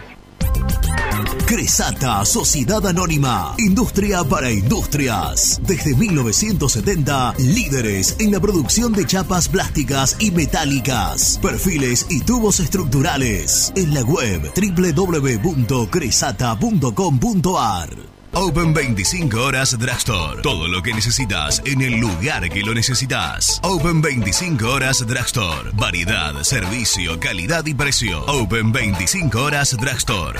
Cresata, Sociedad Anónima, Industria para Industrias. Desde 1970, líderes en la producción de chapas plásticas y metálicas, perfiles y tubos estructurales. En la web www.cresata.com.ar. Open 25 horas Drugstore. Todo lo que necesitas en el lugar que lo necesitas. Open 25 horas Drugstore. Variedad, servicio, calidad y precio. Open 25 horas Drugstore.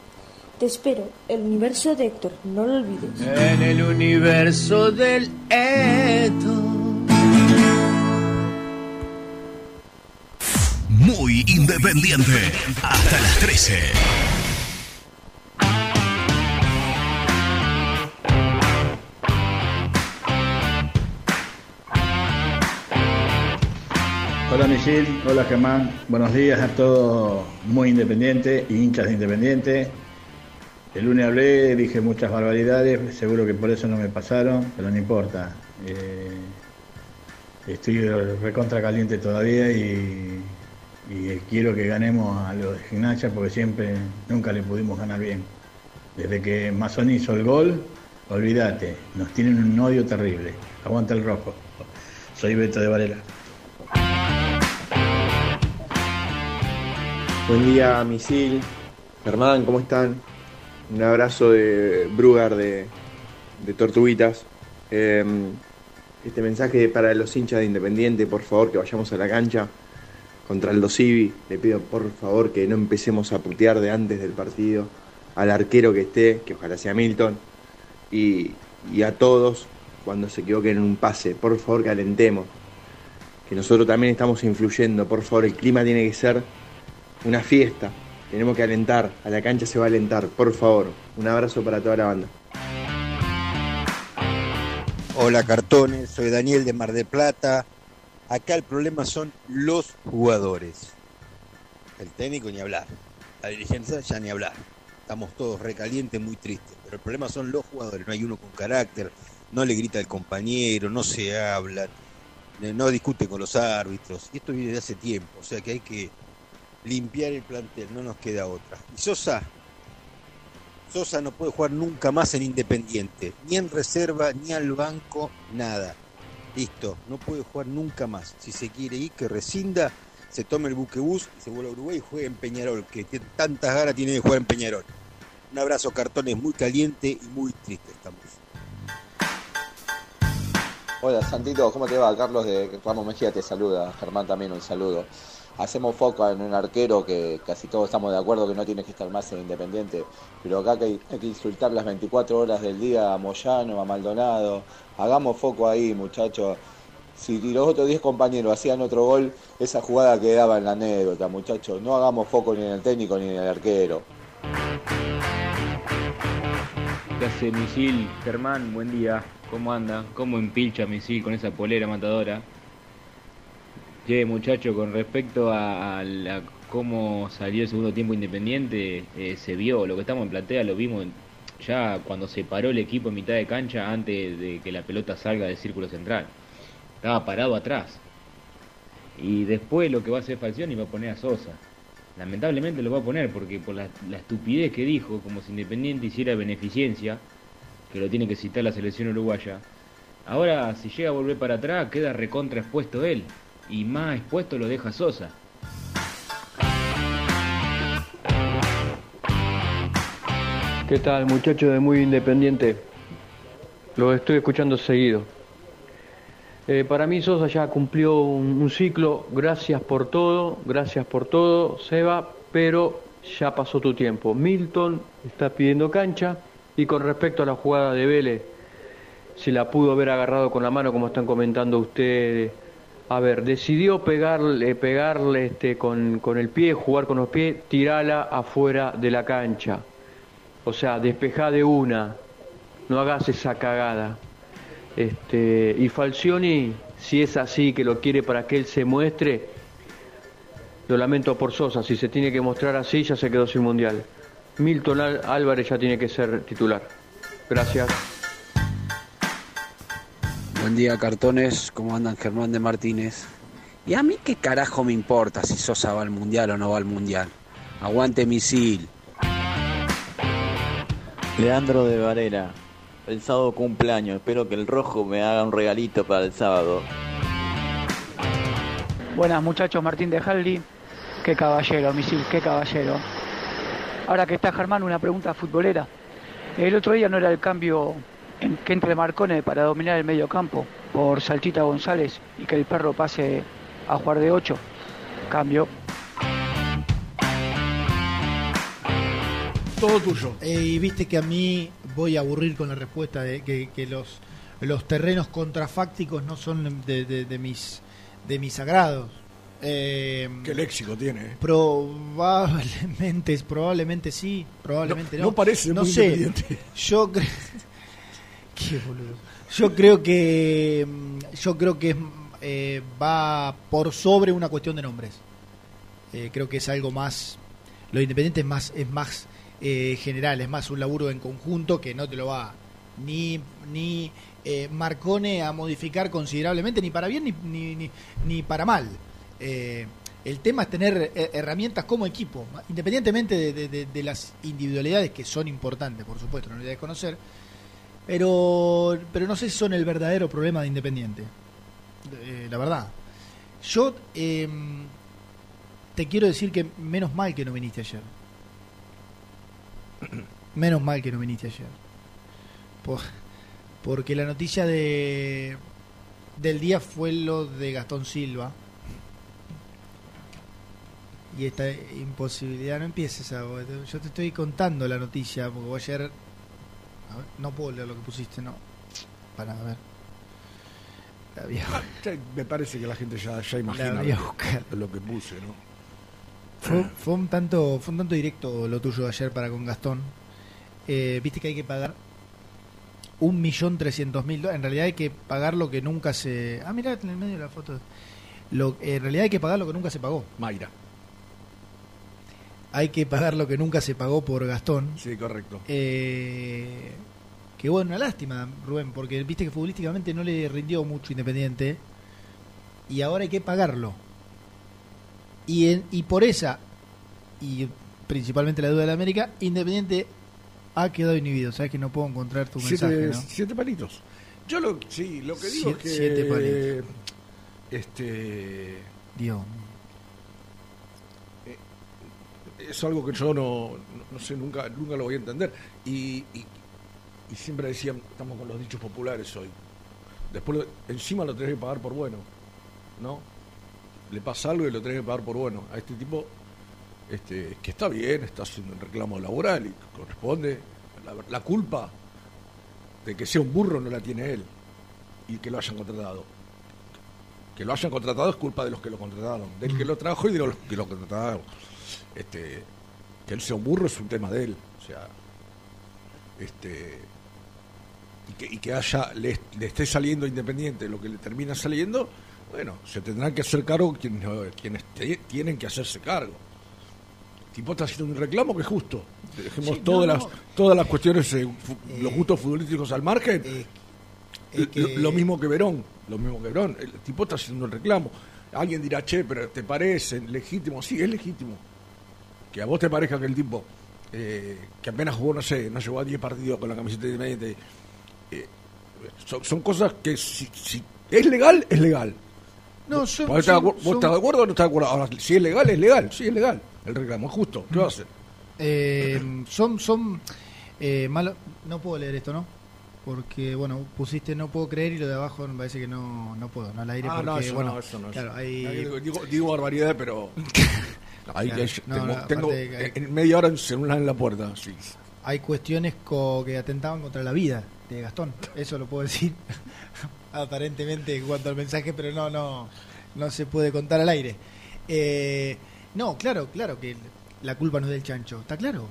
Te espero, el universo de Héctor, no lo olvides. En el universo del Héctor. Muy independiente. Hasta las 13. Hola Misil, hola Germán, buenos días a todos muy independientes y hinchas de Independiente. El lunes hablé, dije muchas barbaridades, seguro que por eso no me pasaron, pero no importa. Eh, estoy recontra caliente todavía y, quiero que ganemos a los de gimnasia porque siempre, nunca le pudimos ganar bien. Desde que Mazón hizo el gol, olvídate, nos tienen un odio terrible. Aguanta el rojo. Soy Beto de Varela. Buen día, Misil. Germán, ¿cómo están? Un abrazo de Brugar de, Tortuguitas. Eh, este mensaje para los hinchas de Independiente, por favor, que vayamos a la cancha contra el Civi. Le pido por favor que no empecemos a putear de antes del partido al arquero que esté, que ojalá sea Milton, y, y a todos cuando se equivoquen en un pase. Por favor, calentemos. Que nosotros también estamos influyendo. Por favor, el clima tiene que ser una fiesta. Tenemos que alentar. A la cancha se va a alentar. Por favor. Un abrazo para toda la banda. Hola cartones, soy Daniel de Mar del Plata. Acá el problema son los jugadores. El técnico ni hablar. La dirigencia ya ni hablar. Estamos todos recalientes, muy tristes. Pero el problema son los jugadores. No hay uno con carácter, no le grita al compañero, no se hablan, eh, no discute con los árbitros. Y esto viene de hace tiempo. O sea que hay que limpiar el plantel, no nos queda otra. Y Sosa, Sosa no puede jugar nunca más en Independiente, ni en reserva, ni al banco, nada. Listo, no puede jugar nunca más. Si se quiere ir, que rescinda, se tome el buquebús se vuelve a Uruguay y juegue en Peñarol, que tantas ganas tiene de jugar en Peñarol. Un abrazo, cartones, muy caliente y muy triste estamos. Hola Santito, ¿cómo te va? Carlos de Ramos Mejía te saluda, Germán también un saludo. Hacemos foco en un arquero que casi todos estamos de acuerdo que no tiene que estar más en Independiente, pero acá hay, hay que insultar las 24 horas del día a Moyano, a Maldonado. Hagamos foco ahí, muchachos. Si los otros 10 compañeros hacían otro gol, esa jugada quedaba en la anécdota, muchachos. No hagamos foco ni en el técnico ni en el arquero. ¿Qué hace Misil? Germán, buen día. ¿Cómo anda? ¿Cómo empilcha Misil con esa polera matadora? Che, muchacho, con respecto a, cómo salió el segundo tiempo independiente, eh, se vio, lo que estamos en platea lo vimos ya cuando se paró el equipo en mitad de cancha antes de que la pelota salga del círculo central. Estaba parado atrás. Y después lo que va a hacer Falcioni va a poner a Sosa. Lamentablemente lo va a poner porque por la, la estupidez que dijo, como si Independiente hiciera beneficencia, que lo tiene que citar la selección uruguaya. Ahora, si llega a volver para atrás, queda recontra expuesto él. Y más expuesto lo deja Sosa. ¿Qué tal, muchachos de Muy Independiente? Lo estoy escuchando seguido. Eh, para mí Sosa ya cumplió un, un ciclo, gracias por todo, gracias por todo, Seba, pero ya pasó tu tiempo. Milton está pidiendo cancha y con respecto a la jugada de Vélez, si la pudo haber agarrado con la mano como están comentando ustedes, a ver, decidió pegarle, pegarle este, con, con el pie, jugar con los pies, tirala afuera de la cancha. O sea, despejá de una, no hagas esa cagada. Este, y Falcioni, si es así, que lo quiere para que él se muestre, lo lamento por Sosa, si se tiene que mostrar así, ya se quedó sin mundial. Milton Álvarez ya tiene que ser titular. Gracias. Buen día, cartones. ¿Cómo andan Germán de Martínez? ¿Y a mí qué carajo me importa si Sosa va al mundial o no va al mundial? Aguante misil. Leandro de Varela. El sábado cumpleaños. Espero que el rojo me haga un regalito para el sábado. Buenas muchachos, Martín de Haldi. Qué caballero, misil, qué caballero. Ahora que está Germán, una pregunta futbolera. El otro día no era el cambio que entre Marcone para dominar el medio campo por Salchita González y que el perro pase a jugar de 8. Cambio. Todo tuyo. Eh, y viste que a mí voy a aburrir con la respuesta de que, que los, los terrenos contrafácticos no son de, de- de mis de mis agrados. Eh, Qué léxico tiene. eh. Probablemente, probablemente sí, probablemente no. No- no parece no muy sé. independiente. Yo creo Yo creo que mm, yo creo que eh, va por sobre una cuestión de nombres. Eh, creo que es algo más lo independiente es más es más eh, general, es más un laburo en conjunto que no te lo va ni ni eh, Marcone a modificar considerablemente ni para bien ni ni, ni, ni para mal. El tema es tener herramientas como equipo, independientemente de, de- de- de las individualidades que son importantes, por supuesto, no lo voy a desconocer, pero, pero no sé si son el verdadero problema de Independiente, eh, la verdad. Yo, eh, te quiero decir que menos mal que no viniste ayer. Menos mal que no viniste ayer. Por- porque la noticia de del día fue lo de Gastón Silva. Y esta imposibilidad, no empieces a... Yo te estoy contando la noticia, porque ayer... a ver, no puedo leer lo que pusiste, no. Para ver. La voy a- Ah, me parece que la gente ya, ya imagina lo que, lo que puse, ¿no? Fue, fue un tanto fue un tanto directo lo tuyo de ayer para con Gastón. Eh, Viste que hay que pagar un millón trescientos mil dólares. En realidad hay que pagar lo que nunca se... Ah, mirá en el medio de la foto. Lo, en realidad hay que pagar lo que nunca se pagó. Mayra. Hay que pagar lo que nunca se pagó por Gastón. Sí, correcto. Eh, que bueno, una lástima, Rubén, porque viste que futbolísticamente no le rindió mucho Independiente. Y ahora hay que pagarlo. Y, en- y por esa, y principalmente la duda de la América, Independiente ha quedado inhibido. Sabes que no puedo encontrar tu Siete, mensaje, ¿no? siete palitos. Yo lo, sí, lo que digo Siete- es que... siete palitos. Este... Dios. Es algo que yo no, no, sé, nunca, nunca lo voy a entender. Y, y, y siempre decían, estamos con los dichos populares hoy. Después encima lo tenés que pagar por bueno, ¿no? Le pasa algo y lo tenés que pagar por bueno. A este tipo, este, que está bien, está haciendo un reclamo laboral y corresponde. La, la culpa de que sea un burro no la tiene él y que lo hayan contratado. Que lo hayan contratado es culpa de los que lo contrataron, del que lo trajo y de los que lo contrataron. Este, que él sea un burro es un tema de él. O sea, este, y que, y que haya, le, le esté saliendo independiente lo que le termina saliendo, bueno, se tendrán que hacer cargo quienes, quienes te- tienen que hacerse cargo. El tipo está haciendo un reclamo que es justo. Dejemos Sí, todas, no, las, no. todas las cuestiones, eh, fu- los gustos futbolísticos al margen. que- lo, lo mismo que Verón, lo mismo que Verón. El tipo está haciendo el reclamo. Alguien dirá, che, pero ¿te parece legítimo? Sí, es legítimo. Que a vos te parezca que el tipo, eh, que apenas jugó, no sé, no llegó a 10 partidos con la camiseta de Independiente, eh, son, son cosas que si, si es legal, es legal. No, son- ¿Vos, son- vos estás de acuerdo o no estás de acuerdo? Ahora, si es legal, es legal. Sí, es legal. El reclamo es justo. ¿Qué va a hacer? Eh, son son eh, malo. No puedo leer esto, ¿no? Porque, bueno, pusiste no puedo creer y lo de abajo me parece que no, no puedo, no al aire. Ah, porque, no, eso bueno, no, eso no. Claro, Digo, barbaridades, pero. (laughs) Ahí Claro, que no, tengo, no, en media hora un celular en la puerta. Sí. hay cuestiones co- que atentaban contra la vida de Gastón. Eso lo puedo decir (laughs) aparentemente en cuanto al mensaje, pero no, no, no se puede contar al aire. Eh, no, claro, claro que la culpa no es del chancho, está claro.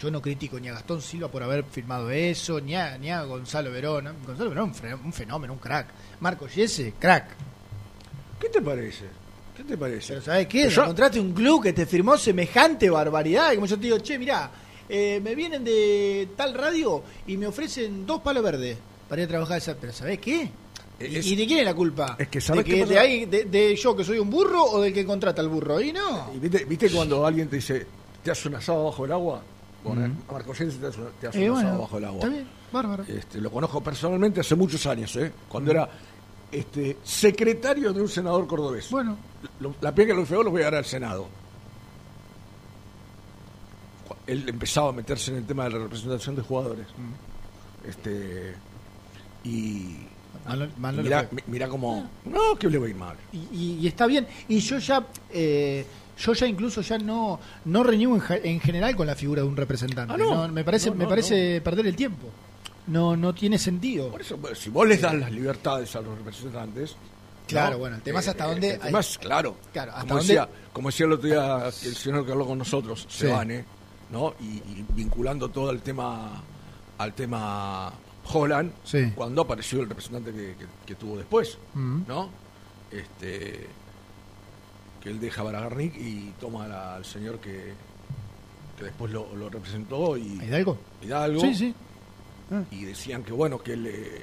Yo no critico ni a Gastón Silva por haber firmado eso, ni a, ni a Gonzalo Verón. Gonzalo Verón, un fenómeno, un crack. Marco Yese, crack. ¿Qué te parece? ¿Qué te parece? Pero ¿sabes qué? Yo- Encontraste un club que te firmó semejante barbaridad. Y como yo te digo, che, mirá, eh, me vienen de tal radio y me ofrecen dos palos verdes para ir a trabajar esa. Pero ¿sabés qué? ¿Y, Es- y de quién es la culpa? Es que ¿De, ¿sabés qué que, de, ahí- de- de yo que soy un burro o del que contrata al burro? Y no. ¿Y viste, viste cuando alguien te dice, te hace un asado bajo el agua? Bueno. Marco Jensen te hace, un- te hace Eh, un asado bajo el agua. Está bien, bárbaro. Este, lo conozco personalmente hace muchos años, ¿eh? cuando era este, secretario de un senador cordobés. Bueno. Lo- la pega que lo feo lo voy a dar al Senado. Él empezaba a meterse en el tema de la representación de jugadores. Este, y Mal no- mal no le mirá, mirá cómo... No, que le va a ir mal. Y, y- y está bien. Y yo ya, eh, yo ya incluso ya no, no reniego en, en general con la figura de un representante. Ah, no. No, me parece, No, me parece perder el tiempo. No, no tiene sentido. Por eso, bueno, si vos les das las libertades a los representantes. Claro, ¿no? bueno, el tema es hasta Eh, dónde el tema hay- es, claro. Claro, hasta como, dónde- decía, como decía el otro día el señor que habló con nosotros, Sí. Sebane, ¿no? Y, y vinculando todo el tema al tema Holland, Sí. cuando apareció el representante que, que- que tuvo después, Mm. ¿no? Este que él deja Baragarnik y toma la- al señor que, que después lo, lo representó y ¿A Hidalgo? Hidalgo Sí, sí. Y decían que bueno que él eh,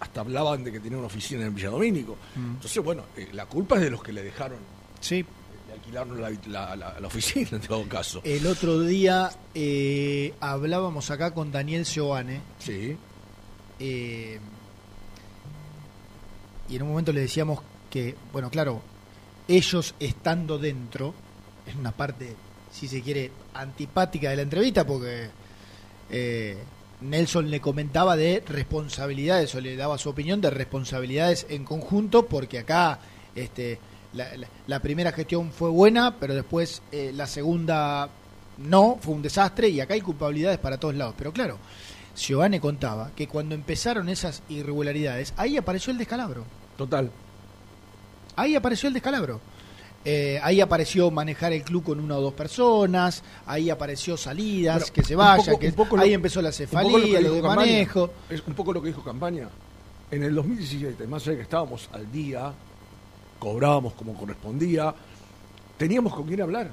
hasta- hablaban de que tenía una oficina en Villadomínico Mm. entonces bueno eh, la culpa es de los que le dejaron Sí. le alquilaron la, la- la- la oficina (laughs) en todo caso El otro día eh, hablábamos acá con Daniel Seoane. sí eh, y en un momento le decíamos que, bueno, claro, ellos estando dentro, es una parte, si se quiere, antipática de la entrevista, porque eh, Nelson le comentaba de responsabilidades, o le daba su opinión de responsabilidades en conjunto, porque acá este, la, la- la primera gestión fue buena, pero después eh, la segunda no, fue un desastre, y acá hay culpabilidades para todos lados. Pero claro, Giovanni contaba que cuando empezaron esas irregularidades, ahí apareció el descalabro. Total. Ahí apareció el descalabro. Eh, ahí apareció manejar el club con una o dos personas, ahí apareció salidas, que se vaya, poco- que lo- ahí empezó la lo cefalía, lo, dijo de Campaña. manejo. Es un poco lo que dijo Campaña. En el 2017, más allá de que estábamos al día, cobrábamos como correspondía, teníamos con quién hablar.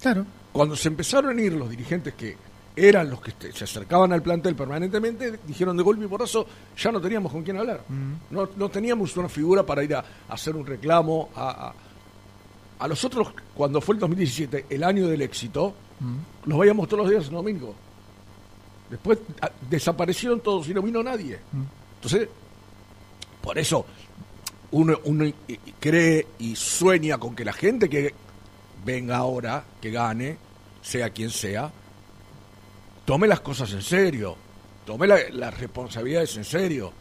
Claro. Cuando se empezaron a ir los dirigentes que eran los que se acercaban al plantel permanentemente, dijeron de golpe y porrazo, ya no teníamos con quién hablar. No, no teníamos una figura para ir a, a hacer un reclamo. A, a, a los otros, cuando fue el 2017, el año del éxito, los veíamos todos los días en domingo. Después a- desaparecieron todos y no vino nadie. Entonces, por eso uno, uno i- i- cree y sueña con que la gente que venga ahora, que gane, sea quien sea, tome las cosas en serio, tome la- las responsabilidades en serio.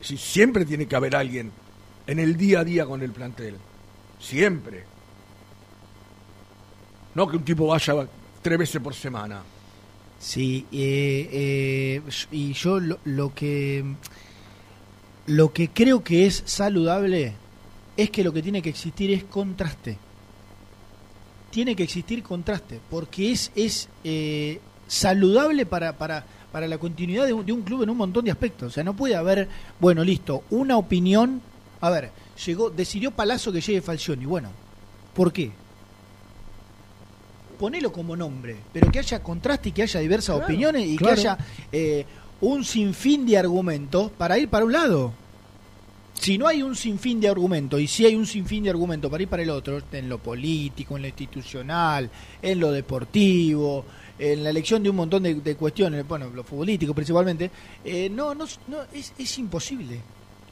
Si siempre tiene que haber alguien en el día a día con el plantel, siempre. No que un tipo vaya tres veces por semana. Sí, eh, eh, y yo lo, lo que lo que creo que es saludable es que lo que tiene que existir es contraste. Tiene que existir contraste, porque es, es eh, saludable para, para, para la continuidad de un, club en un montón de aspectos. O sea, no puede haber, bueno, listo, una opinión. A ver, llegó, decidió Palazzo que llegue Falcioni. Bueno, ¿por qué? Ponelo como nombre, pero que haya contraste y que haya diversas Claro, opiniones y claro. que haya eh, un sinfín de argumentos para ir para un lado. Si no hay un sinfín de argumentos y si hay un sinfín de argumentos para ir para el otro, en lo político, en lo institucional, en lo deportivo, en la elección de un montón de, de cuestiones, bueno, lo futbolístico principalmente, eh, no, no, no es, es imposible.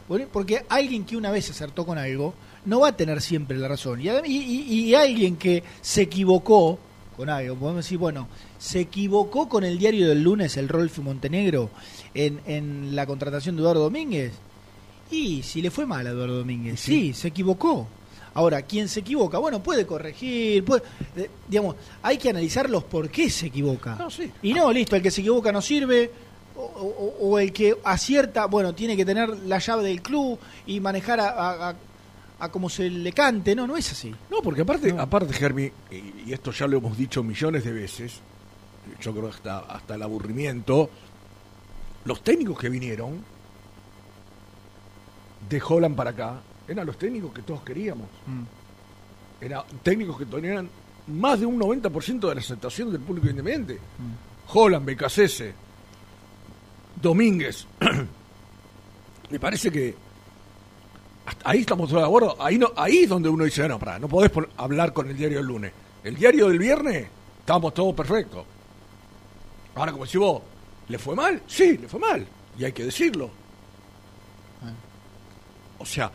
¿Por- Porque alguien que una vez acertó con algo no va a tener siempre la razón. Y, y- y alguien que se equivocó con algo, podemos decir, bueno, se equivocó con el diario del lunes, el Rolf Montenegro, en, en la contratación de Eduardo Domínguez. Y si le fue mal a Eduardo Domínguez, sí, se equivocó. Ahora, quien se equivoca, bueno, puede corregir, puede, eh, digamos, hay que analizar los por qué se equivoca. Y no, listo, el que se equivoca no sirve, o, o- o el que acierta, bueno, tiene que tener la llave del club y manejar a, a- a- como se le cante, no, no es así. No, porque aparte, aparte Germi, y, y esto ya lo hemos dicho millones de veces, yo creo hasta, hasta el aburrimiento, los técnicos que vinieron de Holland para acá, eran los técnicos que todos queríamos. Eran técnicos que tenían más de un 90% de la aceptación del público independiente. Holland, Becasese, Domínguez. (clears throat) Me parece que ahí estamos todos de acuerdo. Ahí, no, ahí es donde uno dice, no, pará, no podés hablar con el diario del lunes. El diario del viernes, estábamos todos perfectos. Ahora, como si vos, ¿le fue mal? Sí, le fue mal. Y hay que decirlo. O sea,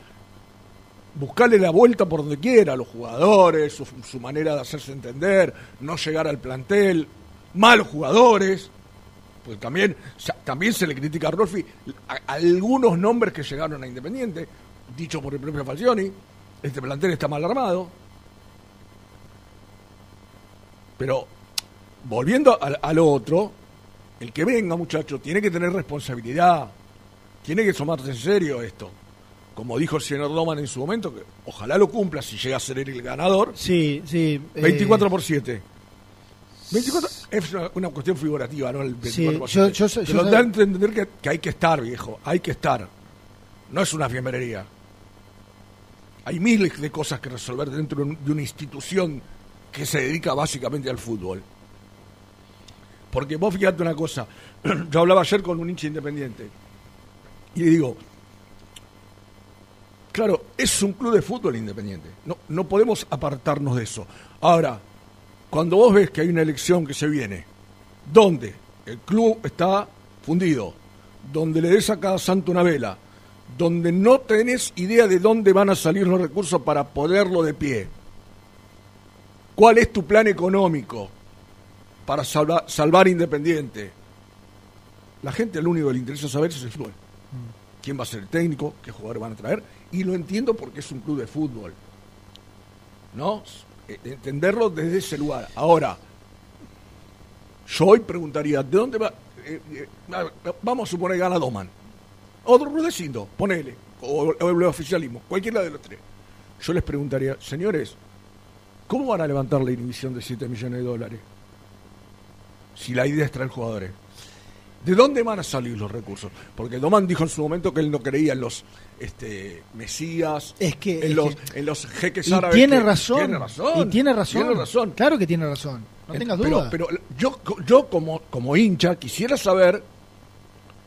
buscarle la vuelta por donde quiera a los jugadores, su, su manera de hacerse entender, no llegar al plantel, malos jugadores. Pues también, también se le critica a Rolfi a- algunos nombres que llegaron a Independiente, dicho por el propio Falcioni. Este plantel está mal armado. Pero, volviendo al, al otro, el que venga, muchacho, tiene que tener responsabilidad. Tiene que tomarse en serio esto. Como dijo el señor Doman en su momento, que ojalá lo cumpla si llega a ser el ganador. Sí, sí. eh, 24 por 7. 24 es una, una cuestión figurativa, ¿no? El 24 por Sí, yo- 7. yo yo lo sé- da a entender que, que hay que estar, viejo. Hay que estar. No es una fiambrería. Hay miles de cosas que resolver dentro de un- de una institución que se dedica básicamente al fútbol. Porque vos fíjate una cosa. (clears throat) Yo hablaba ayer con un hincha independiente. Y le digo, claro, es un club de fútbol independiente. No, no podemos apartarnos de eso. Ahora, cuando vos ves que hay una elección que se viene, donde el club está fundido, donde le des a cada santo una vela, donde no tenés idea de dónde van a salir los recursos para ponerlo de pie, ¿Cuál es tu plan económico para salva- salvar Independiente? La gente lo único que le interesa saber es el fútbol. ¿Quién va a ser el técnico? ¿Qué jugadores van a traer? Y lo entiendo porque es un club de fútbol. ¿No? Eh, Entenderlo desde ese lugar. Ahora, yo hoy preguntaría, ¿de dónde va? eh, eh, vamos a suponer gana Doman. Otro Rudecindo, ponele. O, o el oficialismo, cualquiera de los tres. Yo les preguntaría, señores, ¿cómo van a levantar la inhibición de 7 millones de dólares? Si la idea es traer jugadores. ¿De dónde van a salir los recursos? Porque Doman dijo en su momento que él no creía en los este, mesías, Es que- en, los, que- en los jeques Y árabes. tiene que- razón. Tiene razón. Y tiene razón. Tiene razón. Claro que tiene razón. No tengas pero, duda. Pero yo, yo como, como hincha quisiera saber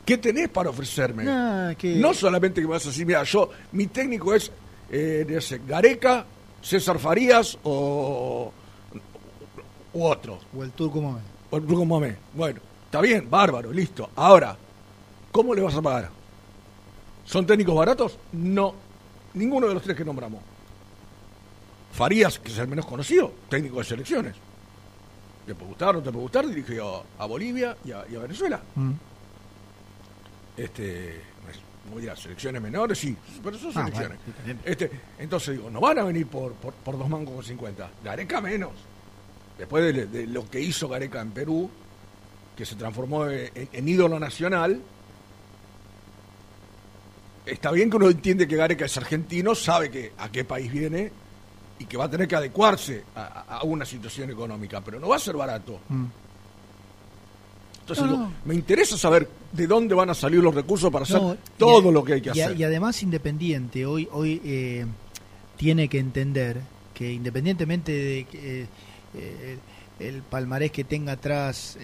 qué tenés para ofrecerme. Nah, que- No solamente que me vas a decir, mira, yo, mi técnico es eh, no sé, Gareca, César Farías o u otro. O el turco Mohamed. O el Turco Mohamed. Bueno, está bien, bárbaro, listo. Ahora, ¿cómo le vas a pagar? ¿Son técnicos baratos? No. Ninguno de los tres que nombramos. Farías, que es el menos conocido, técnico de selecciones. ¿Te puede gustar o no te puede gustar? Dirigió a Bolivia y a, y a Venezuela. Mm. Este, muy bien, selecciones menores, sí, pero son Ah, selecciones. bueno, este, entonces digo, no van a venir por, por, por dos mangos con 50. Gareca menos. Después de, de lo que hizo Gareca en Perú, que se transformó en, en ídolo nacional, está bien que uno entiende que Gareca es argentino, sabe que a qué país viene y que va a tener que adecuarse a, a- a una situación económica, pero no va a ser barato. Mm. Entonces No, digo, no. me interesa saber de dónde van a salir los recursos para hacer No, todo a- lo que hay que y a- hacer. Y además Independiente hoy hoy eh, tiene que entender que independientemente de eh, eh, el palmarés que tenga atrás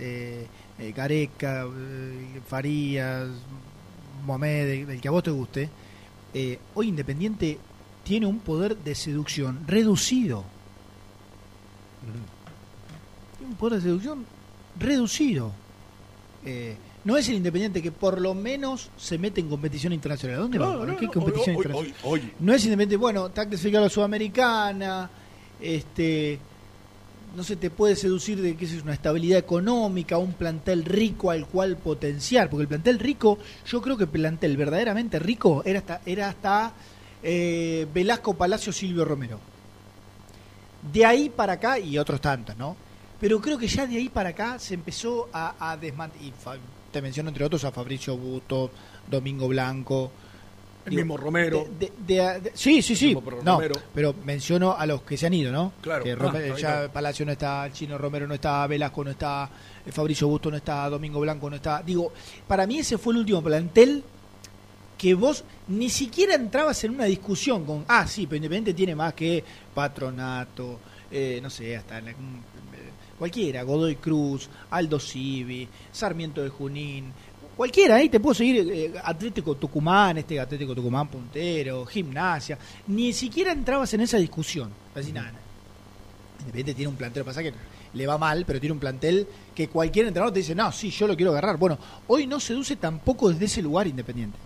Gareca, Farías, Mohamed, el, que a vos te guste, hoy Independiente tiene un poder de seducción reducido. Tiene un poder de seducción reducido. Eh, no es el Independiente que por lo menos se mete en competición internacional. ¿A dónde No, vamos? no, ¿Qué no, competición hoy- internacional? hoy- hoy- No es Independiente, bueno, está clasificado a la Sudamericana, este, no se te puede seducir de que es una estabilidad económica, un plantel rico al cual potenciar, porque el plantel rico, yo creo que el plantel verdaderamente rico era hasta, era hasta eh, Velasco Palacio Silvio Romero. De ahí para acá, y otros tantos, ¿no? Pero creo que ya de ahí para acá se empezó a, a desmantelar, te menciono entre otros a Fabricio Buto, Domingo Blanco, El mismo Romero. de- de- de- sí, sí, sí. No, pero menciono a los que se han ido, ¿no? Claro. Que Ah, ya. Palacio no está, el Chino Romero no está, Velasco no está, eh, Fabricio Busto no está, Domingo Blanco no está. Digo, para mí ese fue el último plantel que vos ni siquiera entrabas en una discusión con, ah, sí, pero Independiente tiene más que Patronato, eh, no sé, hasta mm, eh, cualquiera, Godoy Cruz, Aldo Civi, Sarmiento de Junín, cualquiera, ahí te puedo seguir, eh, Atlético Tucumán, este Atlético Tucumán puntero, Gimnasia, ni siquiera entrabas en esa discusión. Así nada, nada. Independiente tiene un plantel, pasa que le va mal, pero tiene un plantel que cualquier entrenador te dice, no, sí, yo lo quiero agarrar. Bueno, hoy no seduce tampoco desde ese lugar Independiente.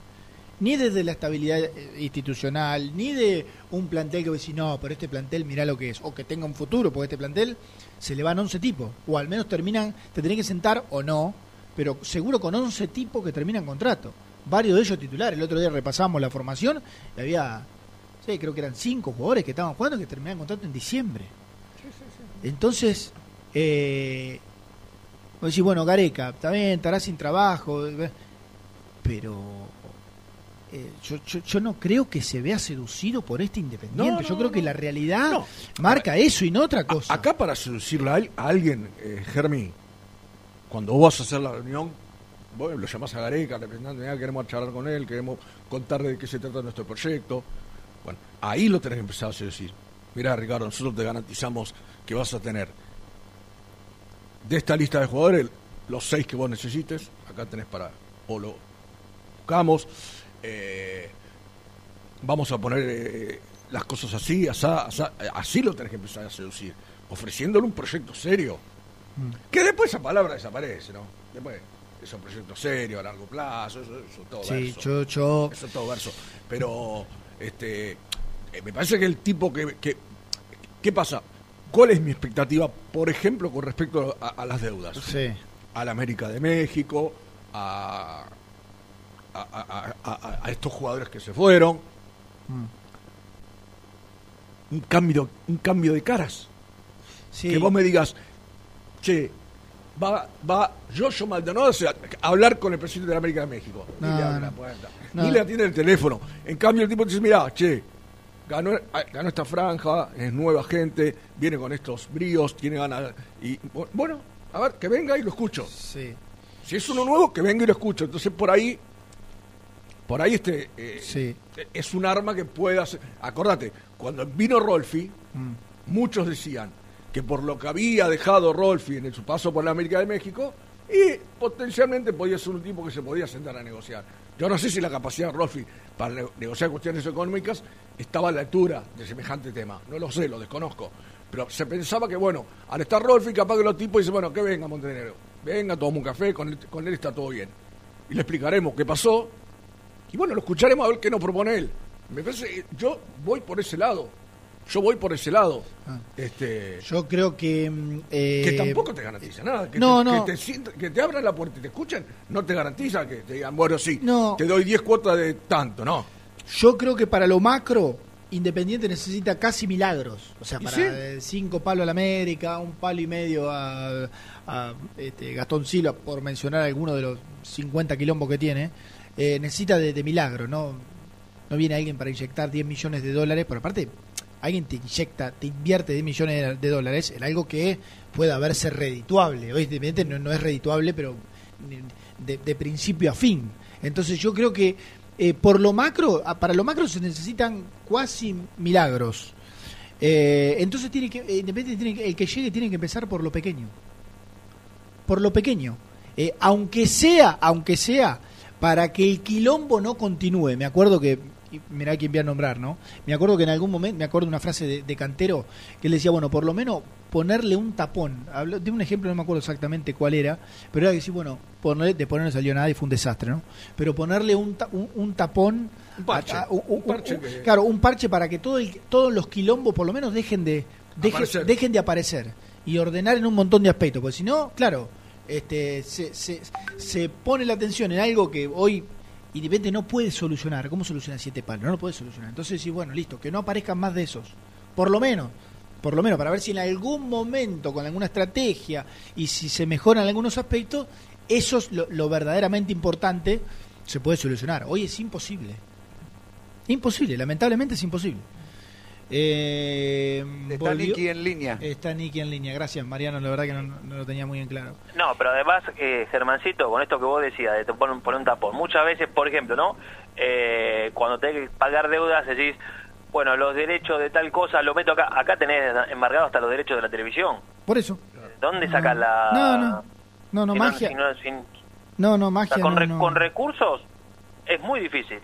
Ni desde la estabilidad eh, institucional, ni de un plantel que decís, no, pero este plantel mirá lo que es, o que tenga un futuro, porque este plantel se le van 11 tipos, o al menos terminan, te tenés que sentar o no, pero seguro con 11 tipos que terminan contrato. Varios de ellos titulares. El otro día repasamos la formación y había, sí, creo que eran 5 jugadores que estaban jugando que terminaban contrato en diciembre. Entonces, eh, vos decís, bueno, Gareca, está bien, estará sin trabajo, eh, pero eh, yo, yo, yo no creo que se vea seducido por este Independiente. No, no, yo creo que la realidad marca eso y no otra cosa. Acá para seducirle a, al- a alguien, eh, Germi, cuando vos vas a hacer la reunión, vos lo llamás a Gareca, representante, "Mirá, queremos charlar con él, queremos contarle de qué se trata nuestro proyecto. Bueno, ahí lo tenés que empezar a seducir. Mirá, Ricardo, nosotros te garantizamos que vas a tener de esta lista de jugadores los seis que vos necesites. Acá tenés para, o lo buscamos. Eh, vamos a poner eh, las cosas así, asá, asá, eh, así lo tenés que empezar a seducir, ofreciéndole un proyecto serio. Que después esa palabra desaparece, ¿no? Después es un proyecto serio, a largo plazo, eso, eso todo Sí, verso. yo, yo, Eso todo verso. Pero, este, eh, me parece que el tipo que, que. ¿Qué pasa? ¿Cuál es mi expectativa, por ejemplo, con respecto a, a las deudas? Sí. A la América de México, a, a, a- a- a estos jugadores que se fueron. Mm. Un cambio, un cambio de caras. Sí. Que vos me digas, che, va, va Joshua Maldonado a hablar con el presidente de la América de México. Ni le abre no. la puerta. No. Ni le atiende el teléfono. En cambio, el tipo te dice, mira, che, ganó, ganó esta franja, es nueva gente, viene con estos bríos, tiene ganas. Y bu- bueno, a ver, que venga y lo escucho. Sí. Si es uno nuevo, que venga y lo escucho. Entonces, por ahí, por ahí este eh, Sí. es un arma que puede hacer. Acordate, cuando vino Rolfi, Mm. muchos decían que por lo que había dejado Rolfi en su paso por la América de México, y potencialmente podía ser un tipo que se podía sentar a negociar. Yo no sé si la capacidad de Rolfi para ne- negociar cuestiones económicas estaba a la altura de semejante tema. No lo sé, lo desconozco. Pero se pensaba que, bueno, al estar Rolfi, capaz que los tipos dicen, bueno, que venga Montenegro, venga, toma un café, con él, con él está todo bien. Y le explicaremos qué pasó, y bueno, lo escucharemos a ver qué nos propone él. Me parece, yo voy por ese lado. Yo voy por ese lado. Ah. Este, Yo creo que. mm, eh, que tampoco te garantiza nada. Que, no, te, no. Que, te que te abran la puerta y te escuchen, no te garantiza que te digan, bueno, sí, No. te doy 10 cuotas de tanto, no. Yo creo que para lo macro, Independiente necesita casi milagros. O sea, ¿Y para sí? eh, cinco palos a la América, un palo y medio a, a, este, Gastón Silva, por mencionar alguno de los 50 quilombos que tiene, eh, necesita de, milagro, ¿no? No viene alguien para inyectar 10 millones de dólares, por aparte, alguien te inyecta, te invierte 10 millones de, dólares en algo que pueda verse redituable. Independiente no, no es redituable, pero de, principio a fin. Entonces yo creo que eh, por lo macro, para lo macro se necesitan cuasi milagros. Eh, entonces tiene que, eh, tiene que- el que llegue tiene que empezar por lo pequeño. Por lo pequeño. Aunque sea, aunque sea, para que el quilombo no continúe. Me acuerdo que, mirá quién voy a nombrar, ¿no? Me acuerdo que en algún momento, me acuerdo de una frase de, de Cantero, que él decía, bueno, por lo menos ponerle un tapón. Habló, de un ejemplo, no me acuerdo exactamente cuál era, pero era que decir, bueno, ponerle, de poner no salió nada y fue un desastre, ¿no? Pero ponerle un, ta- un, un tapón. Un parche, a- a- un- un un- parche un- que- Claro, un parche para que todo el- todos los quilombos por lo menos dejen de, deje- dejen de aparecer y ordenar en un montón de aspectos, porque si no, claro, este, se, se, se pone la atención en algo que hoy Independiente no puede solucionar. ¿Cómo soluciona siete palos? No lo puede solucionar. Entonces, sí, bueno, listo, que no aparezcan más de esos. Por lo menos, por lo menos, para ver si en algún momento, con alguna estrategia, y si se mejoran algunos aspectos, eso es lo, lo verdaderamente importante, se puede solucionar. Hoy es imposible. Imposible, lamentablemente es imposible. Eh, Está Nicky en línea. Está Nicky en línea. Gracias, Mariano. La verdad que no, no lo tenía muy en claro. No, pero además, eh, Germancito, con esto que vos decías, de te poner, un- poner un tapón, muchas veces, por ejemplo, ¿no? Eh, cuando tenés que pagar deudas, decís, bueno, los derechos de tal cosa lo meto acá. Acá tenés embargados hasta los derechos de la televisión. Por eso. ¿Dónde sacas la...? No, no. No, no, si magia. si no- si- No, no, o magia. sea, con, no, re- no. con recursos es muy difícil.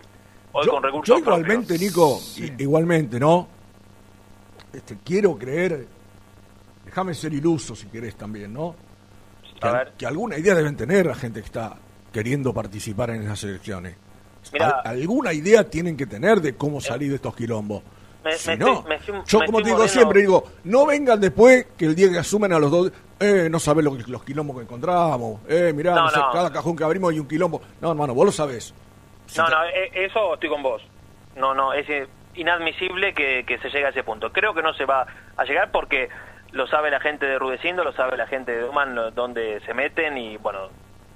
Hoy Yo, con recursos yo igualmente, Nico, igualmente, ¿no? Este, quiero creer, déjame ser iluso si querés también, ¿no? Que, A al- que alguna idea deben tener la gente que está queriendo participar en esas elecciones. Al- alguna idea tienen que tener de cómo salir de estos quilombos. Me- Si me no, estoy- me estoy- yo como te digo siempre, digo, no vengan después que el día que asumen a los dos, eh, no sabés lo que, los quilombos que encontramos, eh, mirá, No, no sé, no. cada cajón que abrimos hay un quilombo. No, hermano, vos lo sabés. No, no, e- eso estoy con vos. No, no, es eh, inadmisible que, que se llegue a ese punto. Creo que no se va a llegar porque lo sabe la gente de Rudecindo, lo sabe la gente de Duman, lo- dónde se meten y bueno,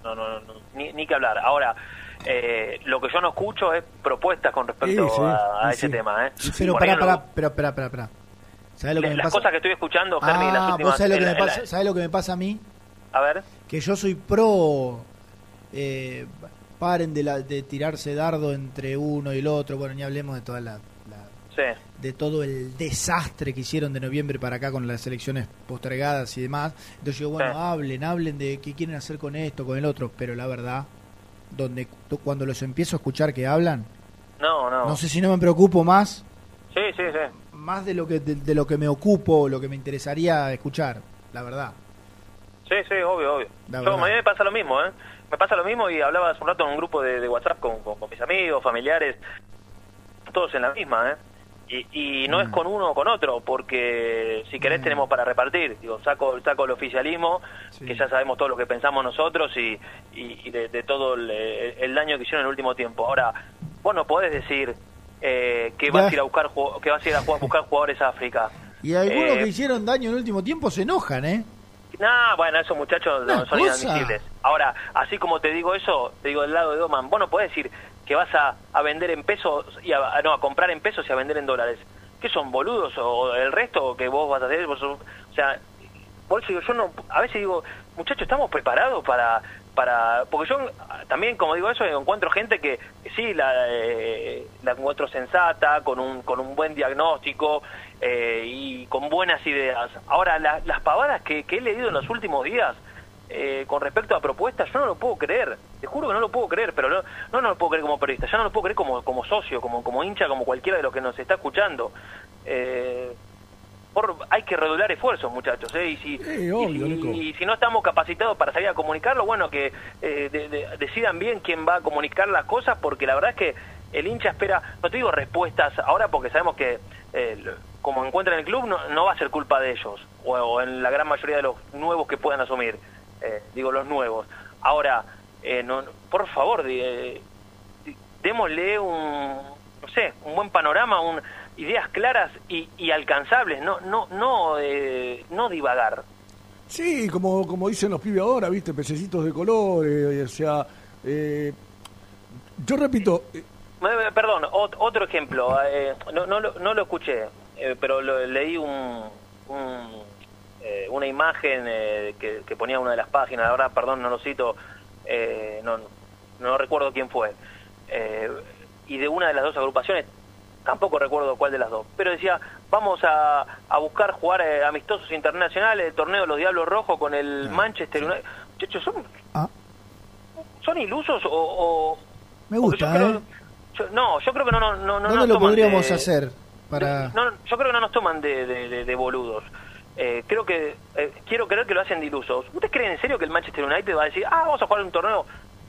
no, no, no, ni, ni que hablar. Ahora, eh, lo que yo no escucho es propuestas con respecto Sí, sí, a, a sí, ese tema. ¿eh? Pero Por pará, pará, pero pará, pará, pará. ¿Sabés lo que me las pasa? cosas que estoy escuchando, Germi, las Ah, últimas... ¿vos sabés lo, que me la- pasa, la- sabés lo que me pasa a mí? A ver. Que yo soy pro. eh, paren de, la, de tirarse dardo entre uno y el otro. Bueno, ni hablemos de toda la, Sí. de todo el desastre que hicieron de noviembre para acá con las elecciones postergadas y demás. Entonces yo, bueno, Sí. hablen, hablen de qué quieren hacer con esto, con el otro, pero la verdad, donde cuando los empiezo a escuchar que hablan, No, no. no sé si no me preocupo más, Sí, sí, sí. más de lo que de, de lo que me ocupo, lo que me interesaría escuchar, la verdad. Sí, sí, obvio, obvio. La Yo, verdad. a mí me pasa lo mismo, ¿eh? Me pasa lo mismo y hablaba hace un rato en un grupo de, de WhatsApp con, con- con mis amigos, familiares, todos en la misma, ¿eh? Y, y no es con uno o con otro, porque si querés tenemos para repartir. Digo, saco, saco el oficialismo, que ya sabemos todo lo que pensamos nosotros y, y, y de, de todo el, el daño que hicieron en el último tiempo. Ahora, vos no podés decir eh, que vas a ir a buscar que vas a ir a buscar jugadores a África. Y algunos Eh, que hicieron daño en el último tiempo se enojan, ¿eh? Nah, bueno, esos muchachos no, son cosa. inadmisibles. Ahora, así como te digo eso, te digo del lado de Doman, vos no podés decir que vas a, a vender en pesos, y a, no, a comprar en pesos y a vender en dólares. ¿Qué son, boludos? ¿O el resto que vos vas a hacer? Vos o sea, por eso digo, yo no, a veces digo, muchachos, ¿estamos preparados para, para, porque yo también, como digo eso, encuentro gente que sí, la, eh, la encuentro sensata, con un, con un buen diagnóstico eh, y con buenas ideas. Ahora, la- las pavadas que he leído en los últimos días eh, con respecto a propuestas, yo no lo puedo creer, te juro que no lo puedo creer, pero no, no, no lo puedo creer como periodista, ya no lo puedo creer como, como socio, como, como hincha, como cualquiera de los que nos está escuchando. Eh, por, hay que redoblar esfuerzos, muchachos. ¿eh? Y, si, y obvio, si- Nico. y si no estamos capacitados para salir a comunicarlo, bueno, que eh, de- de- decidan bien quién va a comunicar las cosas, porque la verdad es que el hincha espera, no te digo respuestas ahora, porque sabemos que eh, como encuentran el club, no, no va a ser culpa de ellos, o, o en la gran mayoría de los nuevos que puedan asumir, eh, digo los nuevos. Ahora, eh, no, por favor, di- eh, démosle un, no sé, un buen panorama, un, ideas claras y, y alcanzables, no, no, no, eh, no divagar. Sí, como, como dicen los pibes ahora, ¿viste? Pececitos de colores, o sea... eh, yo repito, eh, Eh, Perdón, ot- otro ejemplo, eh, no, no, lo, no lo escuché, eh, pero lo- leí un, un, eh, una imagen eh, que, que ponía una de las páginas, ahora perdón, no lo cito, eh, no, no recuerdo quién fue, eh, y de una de las dos agrupaciones, tampoco recuerdo cuál de las dos, pero decía, vamos a, a buscar jugar eh, amistosos internacionales, el torneo de los Diablos Rojos con el Manchester United. Muchachos, ¿son, Ah. ¿son ilusos o...? o- Me yo gusta, creo- ¿eh? yo- no, yo creo que no, no, no, no ¿Dónde nos lo toman podríamos de- hacer para...? no, yo creo que no nos toman de- de boludos. Eh, creo que eh, quiero creer que lo hacen de ilusos. ¿Ustedes creen en serio que el Manchester United va a decir, ah, vamos a jugar un torneo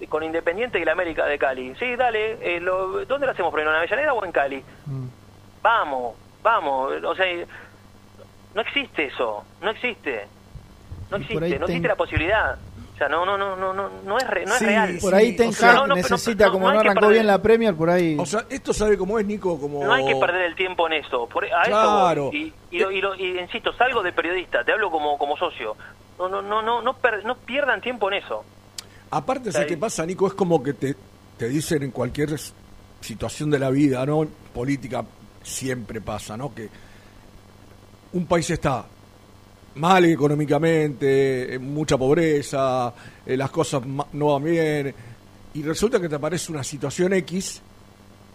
con Independiente y la América de Cali? Sí, dale. eh, lo- ¿Dónde lo hacemos primero, en Avellaneda o en Cali? Mm. Vamos, vamos. O sea, no existe eso. No existe. No Y existe. No ten- existe la posibilidad. O sea, no, no, no, no, no, no es, re- no es real. Por ahí Ten O sea, Hag no, no, necesita, no, como no arrancó perder- bien la Premier, por ahí... o sea, esto sabe cómo es, Nico, como... No hay que perder el tiempo en eso. Por, a Claro. eso. Y, y, lo- y lo- y insisto, salgo de periodista, te hablo como, como socio. No, no, no, no, no, per- no pierdan tiempo en eso. Aparte, ¿sabes qué pasa, Nico? Es como que te, te dicen en cualquier situación de la vida, ¿no? Política siempre pasa, ¿no? Que un país está mal económicamente, eh, mucha pobreza, eh, las cosas no van bien, y resulta que te aparece una situación X,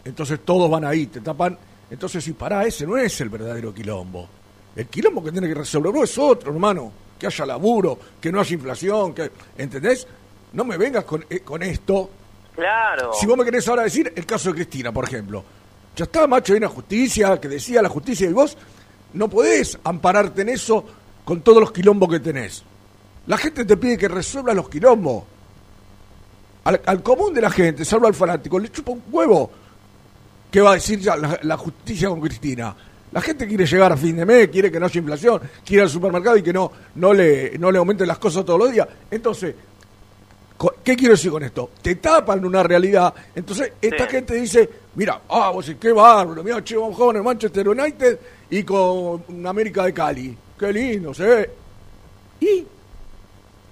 entonces todos van ahí, te tapan, entonces si pará, ese no es el verdadero quilombo. El quilombo que tiene que resolver es otro, hermano, que haya laburo, que no haya inflación, que, ¿entendés? No me vengas con, eh, con esto. Claro. Si vos me querés ahora decir el caso de Cristina, por ejemplo. Ya está, macho, hay una justicia que decía la justicia y vos no podés ampararte en eso con todos los quilombos que tenés. La gente te pide que resuelvas los quilombos. Al, al común de la gente, salvo al fanático, le chupa un huevo. ¿Qué va a decir ya la, la justicia con Cristina? La gente quiere llegar a fin de mes, quiere que no haya inflación, quiere ir al supermercado y que no, no, le, no le aumenten las cosas todos los días. Entonces, ¿Qué quiero decir con esto? Te tapan una realidad. Entonces, esta gente dice, mira, ah, vos qué bárbaro, mira, che, vamos a jugar en Manchester United y con América de Cali. Qué lindo, se ve.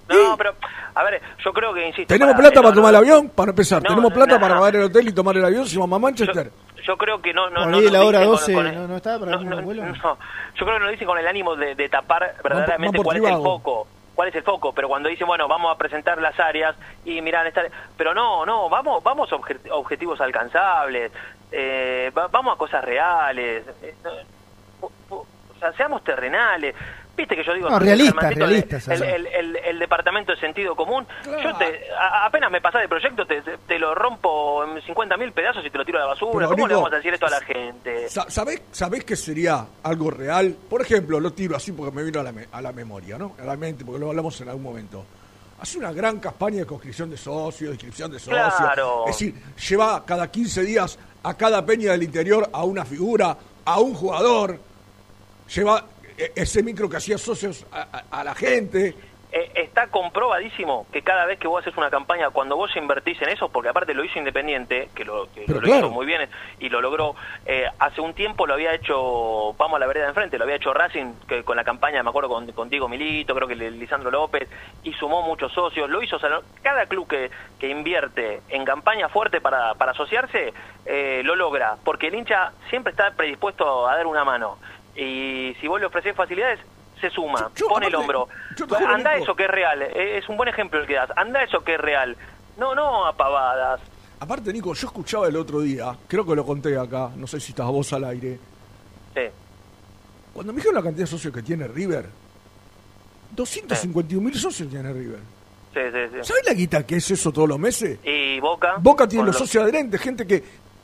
No, pero, a ver, yo creo que, insisto... ¿Tenemos para- plata no, para tomar no, el avión? Para empezar, No, ¿tenemos plata no. para pagar el hotel y tomar el avión si vamos a Manchester? Yo creo que no... no no nos la hora dicen 12 con- con- no, no estaba para no, vuelo. no, yo creo que no lo dicen con el ánimo de, de tapar verdaderamente cuál es el privado. foco. ¿Cuál es el foco? Pero cuando dicen, bueno, vamos a presentar las áreas y mirar esta... Pero no, no, vamos vamos a obje- objetivos alcanzables, eh, va- vamos a cosas reales, eh, no, sea, seamos terrenales. Viste que yo digo... No, Germancito, el- realistas, El, así. el- el- el departamento de sentido común. Yo te, a- apenas me pasás de proyecto, te, te- te lo rompo en 50 mil pedazos y te lo tiro a la basura. Pero, ¿Cómo le vamos a decir esto a la gente? Sa- ¿Sabés, ¿Sabés que sería algo real? Por ejemplo, lo tiro así porque me vino a la, me- a la memoria, ¿no? A la mente, porque lo hablamos en algún momento. Hace una gran campaña de conscripción de socios, de inscripción de socios. Claro. Es decir, lleva cada 15 días a cada peña del interior a una figura a un jugador, lleva eh, ese micro que hacía socios a, a- a la gente. Eh, está comprobadísimo que cada vez que vos haces una campaña, cuando vos invertís en eso, porque aparte lo hizo Independiente, que lo, que lo claro. hizo muy bien y lo logró, eh, hace un tiempo lo había hecho, vamos a la vereda de enfrente, lo había hecho Racing que con la campaña, me acuerdo, con, con Diego Milito, creo que Lisandro López, y sumó muchos socios, lo hizo, o sea, cada club que, que invierte en campaña fuerte para, para asociarse, eh, lo logra, porque el hincha siempre está predispuesto a dar una mano. Y si vos le ofrecés facilidades, se suma, pone el hombro. yo Anda eso que es real, eh, es un buen ejemplo el que das. Anda eso que es real. No, no a pavadas. Aparte, Nico, yo escuchaba el otro día, creo que lo conté acá, no sé si estás vos al aire. Sí. Cuando me dijeron la cantidad de socios que tiene River, 251 mil socios tiene River. Sí, sí, sí. ¿Sabes la guita que es eso todos los meses? Y Boca. Boca tiene con los socios adherentes, gente que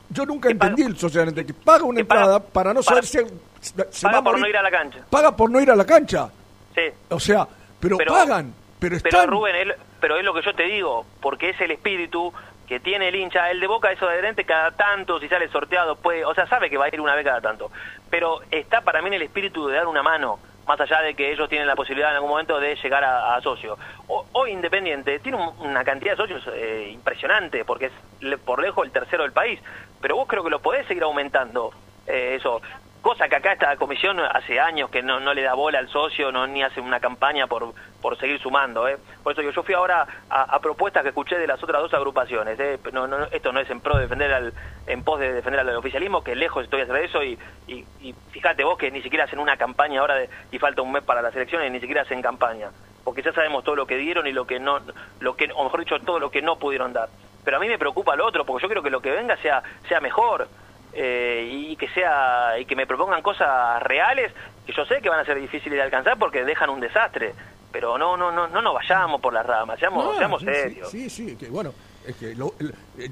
yo nunca entendí el socio adherente, que paga una entrada para no saber si se va Paga a por morir. no ir a la cancha. Paga por no ir a la cancha. Sí. O sea, pero, Pero- pagan, pero Pero están. Rubén, es- pero es lo que yo te digo, porque es el espíritu que tiene el hincha. El de Boca es adherente cada tanto, si sale sorteado, puede, o sea, sabe que va a ir una vez cada tanto. Pero está para mí en el espíritu de dar una mano, más allá de que ellos tienen la posibilidad en algún momento de llegar a, a socio. O- Hoy Independiente tiene un- una cantidad de socios eh, impresionante, porque es le- por lejos el tercero del país. Pero vos creo que lo podés seguir aumentando, eh, eso. Cosa que acá esta comisión hace años que no, no le da bola al socio, no ni hace una campaña por, por seguir sumando. ¿eh? Por eso yo, yo fui ahora a, propuestas que escuché de las otras dos agrupaciones. ¿eh? No, no, esto no es en pro de defender al, en pos de defender al oficialismo, que lejos estoy de eso. Y, y, y fíjate vos que ni siquiera hacen una campaña ahora de- y falta un mes para las elecciones, ni siquiera hacen campaña. Porque ya sabemos todo lo que dieron y lo que no, lo que, o mejor dicho, todo lo que no pudieron dar. Pero a mí me preocupa lo otro, porque yo quiero que lo que venga sea, sea mejor eh, y que sea y que me propongan cosas reales que yo sé que van a ser difíciles de alcanzar porque dejan un desastre. Pero no no no no nos vayamos por las ramas seamos No, seamos sí, serios. Sí, sí, que bueno, es que lo-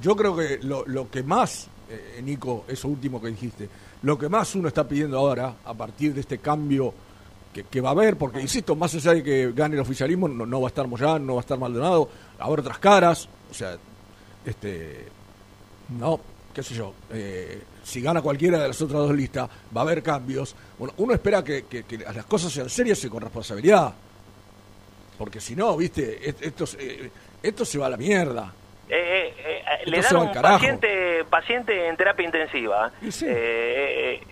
yo creo que lo, lo que más, eh, Nico, eso último que dijiste, lo que más uno está pidiendo ahora, a partir de este cambio que, que va a haber, porque insisto, más allá de que gane el oficialismo, no, no va a estar Moyán, no va a estar Maldonado, habrá otras caras, o sea, este, no, qué sé yo, eh, si gana cualquiera de las otras dos listas, va a haber cambios. Bueno, uno espera que, que- que las cosas sean serias y con responsabilidad. Porque si no, viste, esto, se- eh, esto se va a la mierda. Eh, eh, eh, le dan un paciente paciente en terapia intensiva sí. Eh, eh,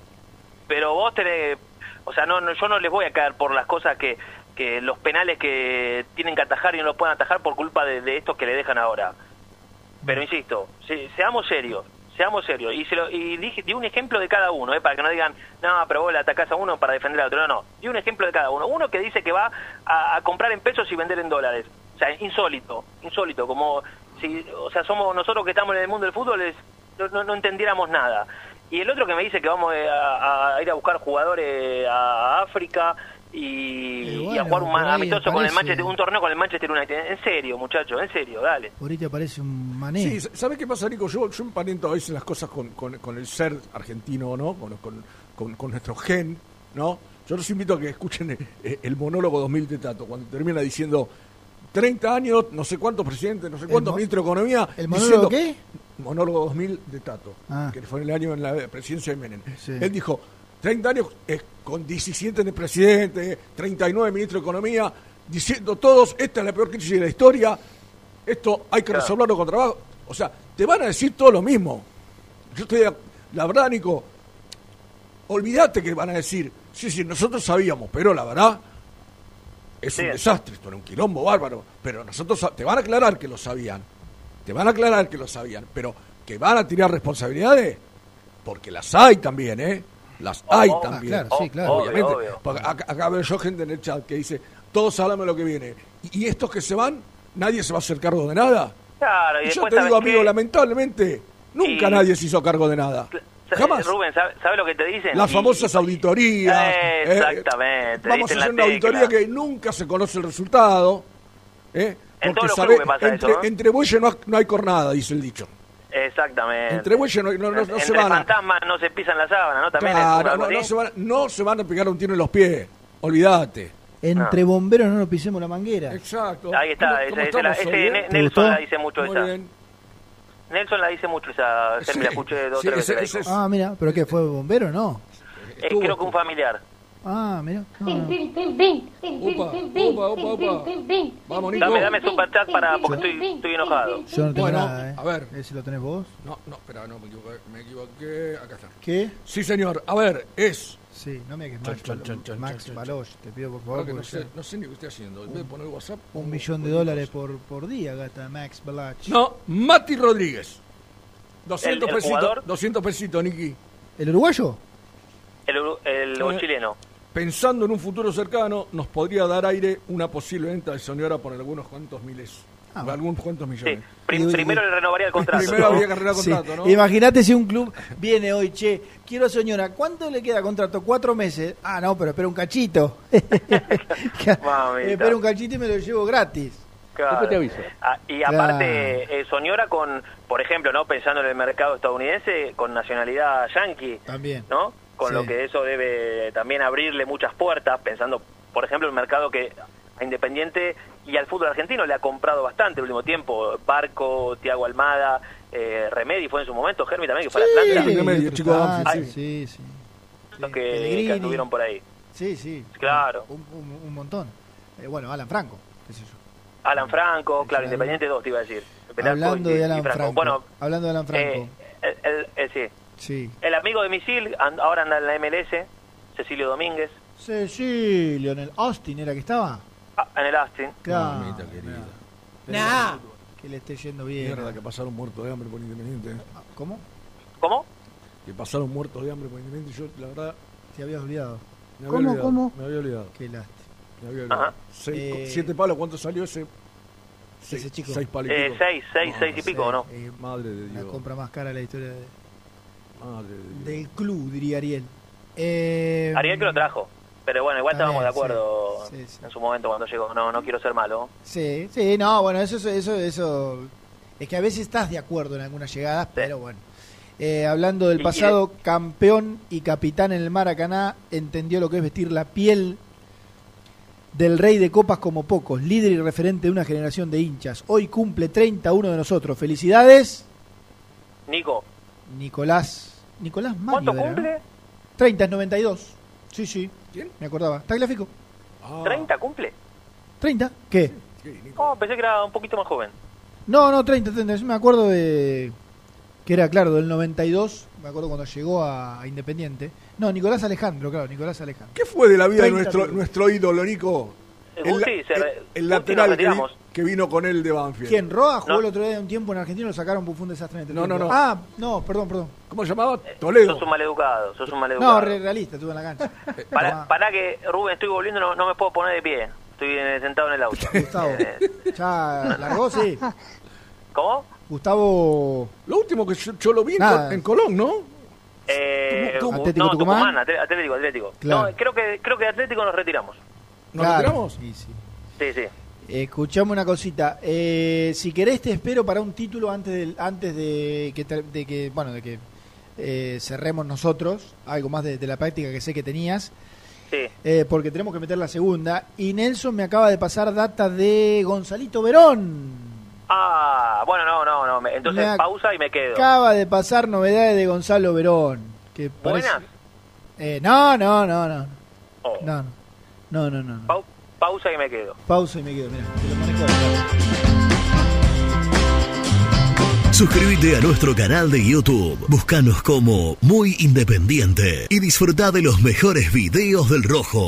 pero vos tenés o sea no, no yo no les voy a caer por las cosas que que los penales que tienen que atajar y no los pueden atajar por culpa de, de estos que le dejan ahora pero insisto se- seamos serios seamos serios. Y se lo, y dije di un ejemplo de cada uno eh, para que no digan no pero vos le atacás a uno para defender al otro no no di un ejemplo de cada uno. Uno que dice que va a, a comprar en pesos y vender en dólares. O sea insólito insólito como si o sea somos nosotros que estamos en el mundo del fútbol es- no, no, entendiéramos nada. Y el otro que me dice que vamos eh, a, a ir a buscar jugadores a África y, y a jugar un amistoso con el Manchester, un torneo con el Manchester United. En serio, muchachos, en serio, dale. Por ahí te aparece un mané. Sí, ¿sabes qué pasa, Nico? Yo, yo emparento a veces las cosas con, con, con el ser argentino, ¿no? Con, con, con- con nuestro gen, ¿no? Yo los invito a que escuchen el, el monólogo 2000 de Tato, cuando termina diciendo 30 años, no sé cuántos presidentes, no sé cuántos ministros de Economía. ¿El monólogo diciendo- Monólogo 2000 de Tato, Ah. que fue en el año en la presidencia de Menem. Sí. Él dijo, 30 años eh, con 17 de presidente, 39 ministros de Economía, diciendo todos, esta es la peor crisis de la historia, esto hay que Claro. resolverlo con trabajo. O sea, te van a decir todo lo mismo. Yo estoy, de- la verdad, Nico, olvídate que van a decir, sí, sí, nosotros sabíamos, pero la verdad es un desastre, esto era un quilombo bárbaro, pero nosotros, te van a aclarar que lo sabían, te van a aclarar que lo sabían, pero que van a tirar responsabilidades, porque las hay también, ¿eh? Las hay oh, también. claro, sí, claro. Obviamente. Obvio, acá, acá veo yo gente en el chat que dice, todos hablamos de lo que viene. Y, y estos que se van, nadie se va a hacer cargo de nada. Claro, y Y yo te digo, ¿sabes amigo, lamentablemente, nunca Y- nadie se hizo cargo de nada. Jamás. Rubén, ¿sabes sabe lo que te dicen? Las Y- famosas auditorías. eh, Exactamente. vamos a hacer una auditoría que nunca se conoce el resultado. ¿eh? En Porque todos los sabe- entre, eso, ¿no? entre bueyes no, no hay cornada, dice el dicho. Exactamente. Entre bueyes no, no- no- no Entre se van a... fantasmas no se pisan la sábana, ¿no? También Claro, no, se van, no se van a pegar un tiro en los pies. Olvídate. Entre bomberos no nos pisemos la manguera. Exacto. Ahí está, ¿Cómo- ese, cómo ese la- estamos ese hoy, eh? Ne- ¿Te Nelson la dice mucho Muy esa. bien. Nelson la dice mucho esa, me la escuché dos sí, tres ese- veces. Ah, mira, pero ¿qué? ¿Fue bombero no? Eh, creo que un familiar. Ah, mira. Vamos, Nico. Dame, dame super chat para, porque estoy, estoy enojado. Yo no tengo Bueno, nada, ¿eh? a ver. ¿Ese lo tenés vos? No, no, espera, no, me equivoqué. Me equivoqué. Acá está. ¿Qué? Sí, señor. A ver, es. Sí, no me Max, Max Baloch, te pido por Ah, favor. que no, sé, no sé ni qué estoy haciendo. En vez de poner WhatsApp. Un millón de dólares por, por día gasta Max Baloch. No, Mati Rodríguez. 200 ¿El- el pesitos. jugador? 200 pesitos, Niki. ¿El uruguayo? El, el, o Eh, chileno. Pensando en un futuro cercano, nos podría dar aire una posible venta de Sonora por algunos cuantos miles. Ah, por algunos cuantos millones. Prim- primero le renovaría el (laughs) contrato. Primero ¿no? habría que arreglar contrato, Sí. ¿no? Imagínate si un club viene hoy, che, quiero señora, ¿cuánto le queda contrato? Cuatro meses. Ah, no, pero espera un cachito. (laughs) Espera un cachito y me lo llevo gratis. Claro. Te aviso. Ah, y Claro. aparte, eh, Soñora con, por ejemplo, no pensando en el mercado estadounidense, con nacionalidad yankee, También. ¿no? Con Sí. lo que eso debe también abrirle muchas puertas, pensando, por ejemplo, el mercado que a Independiente y al fútbol argentino le ha comprado bastante el último tiempo. Barco, Tiago Almada, eh, Remedi fue en su momento, Germi también, que fue a Atlanta. Sí, Remedi, otro chico de Banfield, sí, sí, sí. Los que, que estuvieron por ahí. Sí, sí. Claro. Un, un- un montón. Eh, bueno, Alan Franco, qué sé yo. Alan Franco, claro, Independiente 2 te iba a decir. Hablando y- de Alan Franco. Bueno, Hablando de Alan Franco. eh, el, el- el- sí. Sí. El amigo de Misil, and- ahora anda en la MLS, Cecilio Domínguez, Cecilio, en el Austin era que estaba. ah, en el Austin. Claro. Mamita querida. Nah. Que le esté yendo bien. Mierda, que pasaron muertos de hambre por Independiente. ¿eh? ¿Cómo? ¿Cómo? Que pasaron muertos de hambre por Independiente. Yo, la verdad, Te habías olvidado. me había ¿Cómo, olvidado. cómo? Me había olvidado. Qué lástima. Me había olvidado. Ajá. Seis- Eh, siete palos, ¿cuánto salió ese? Ese Seis- chico. Seis palos. Eh, seis, seis, Ah, seis y pico, ¿o ¿no? Eh, Madre de la Dios. compra más cara de la historia de- Madre Dios. del club, diría Ariel. Eh, Ariel que lo trajo. Pero bueno, igual estábamos de acuerdo sí, sí, sí. en su momento cuando llegó. No, no quiero ser malo. Sí, sí, no, bueno, eso, eso, eso, eso- es que a veces estás de acuerdo en algunas llegadas, pero bueno. Eh, hablando del Y- y pasado, campeón y capitán en el Maracaná, entendió lo que es vestir la piel del rey de copas como pocos, líder y referente de una generación de hinchas. Hoy cumple 31 de nosotros. Felicidades, Nico, Nicolás. Nicolás Mario. ¿cuánto cumple? 30 es 92. Sí, sí. ¿Quién? Me acordaba. ¿Tagliafico? Ah, ¿30 cumple? ¿30? ¿Qué? Oh, pensé que era un poquito más joven. No, no, 30, 30. Yo me acuerdo de. Que era, claro, del 92. Me acuerdo cuando llegó a, a Independiente. No, Nicolás Alejandro, claro, Nicolás Alejandro. ¿Qué fue de la vida de 30 nuestro, nuestro ídolo, Nico? El El, Guti la- el- el lateral nos que. Que vino con él de Banfield. ¿Quién? Roa jugó No. el otro día un tiempo en Argentina y lo sacaron fue un desastre en el No, no, no. Ah, no, perdón, perdón. ¿Cómo se llamaba? Toledo. Sos un maleducado, sos un maleducado. No, re- realista, estuve en la cancha. (laughs) Para, para que, Rubén, estoy volviendo, no, no me puedo poner de pie. Estoy eh, sentado en el auto. (laughs) Gustavo. Eh, Ya largó, sí. ¿Cómo? Gustavo. Lo último que yo, yo lo vi en, Nada. Col- en Colón, ¿no? Eh. ¿Atlético no, Tucumán? Atlético, Atlético. Claro. No, creo que, creo que de Atlético nos retiramos. ¿Nos Claro. retiramos? Sí, sí. Sí, sí. Escuchame una cosita. Eh, si querés te espero para un título antes del, antes de que de que bueno de que eh, cerremos nosotros algo más de, de la práctica que sé que tenías Sí. eh, porque tenemos que meter la segunda y Nelson me acaba de pasar data de Gonzalito Verón. Ah, bueno, no, no, no. Entonces Me pausa y me quedo. Acaba de pasar novedades de Gonzalo Verón. Que parece- ¿Buenas? Eh, no, no, no, no. Oh. No, no. No, no, no. no. Pau- pausa y me quedo. Pausa y me quedo. Mira, te lo manejo ahora. Suscríbete a nuestro canal de YouTube. Búscanos como Muy Independiente y disfruta de los mejores videos del Rojo.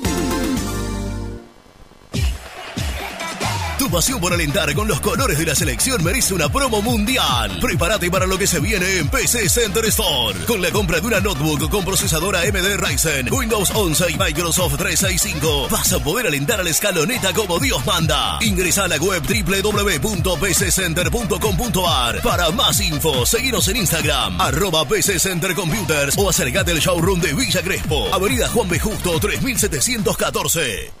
Pasión por alentar con los colores de la selección merece una promo mundial. Prepárate para lo que se viene en PC Center Store. Con la compra de una notebook con procesadora AMD Ryzen, Windows 11 y Microsoft 365, vas a poder alentar a la escaloneta como Dios manda. Ingresa a la web www.pccenter.com.ar para más info. Seguinos en Instagram, arroba PC Center Computers o acercate al showroom de Villa Crespo, Avenida Juan B. Justo 3714.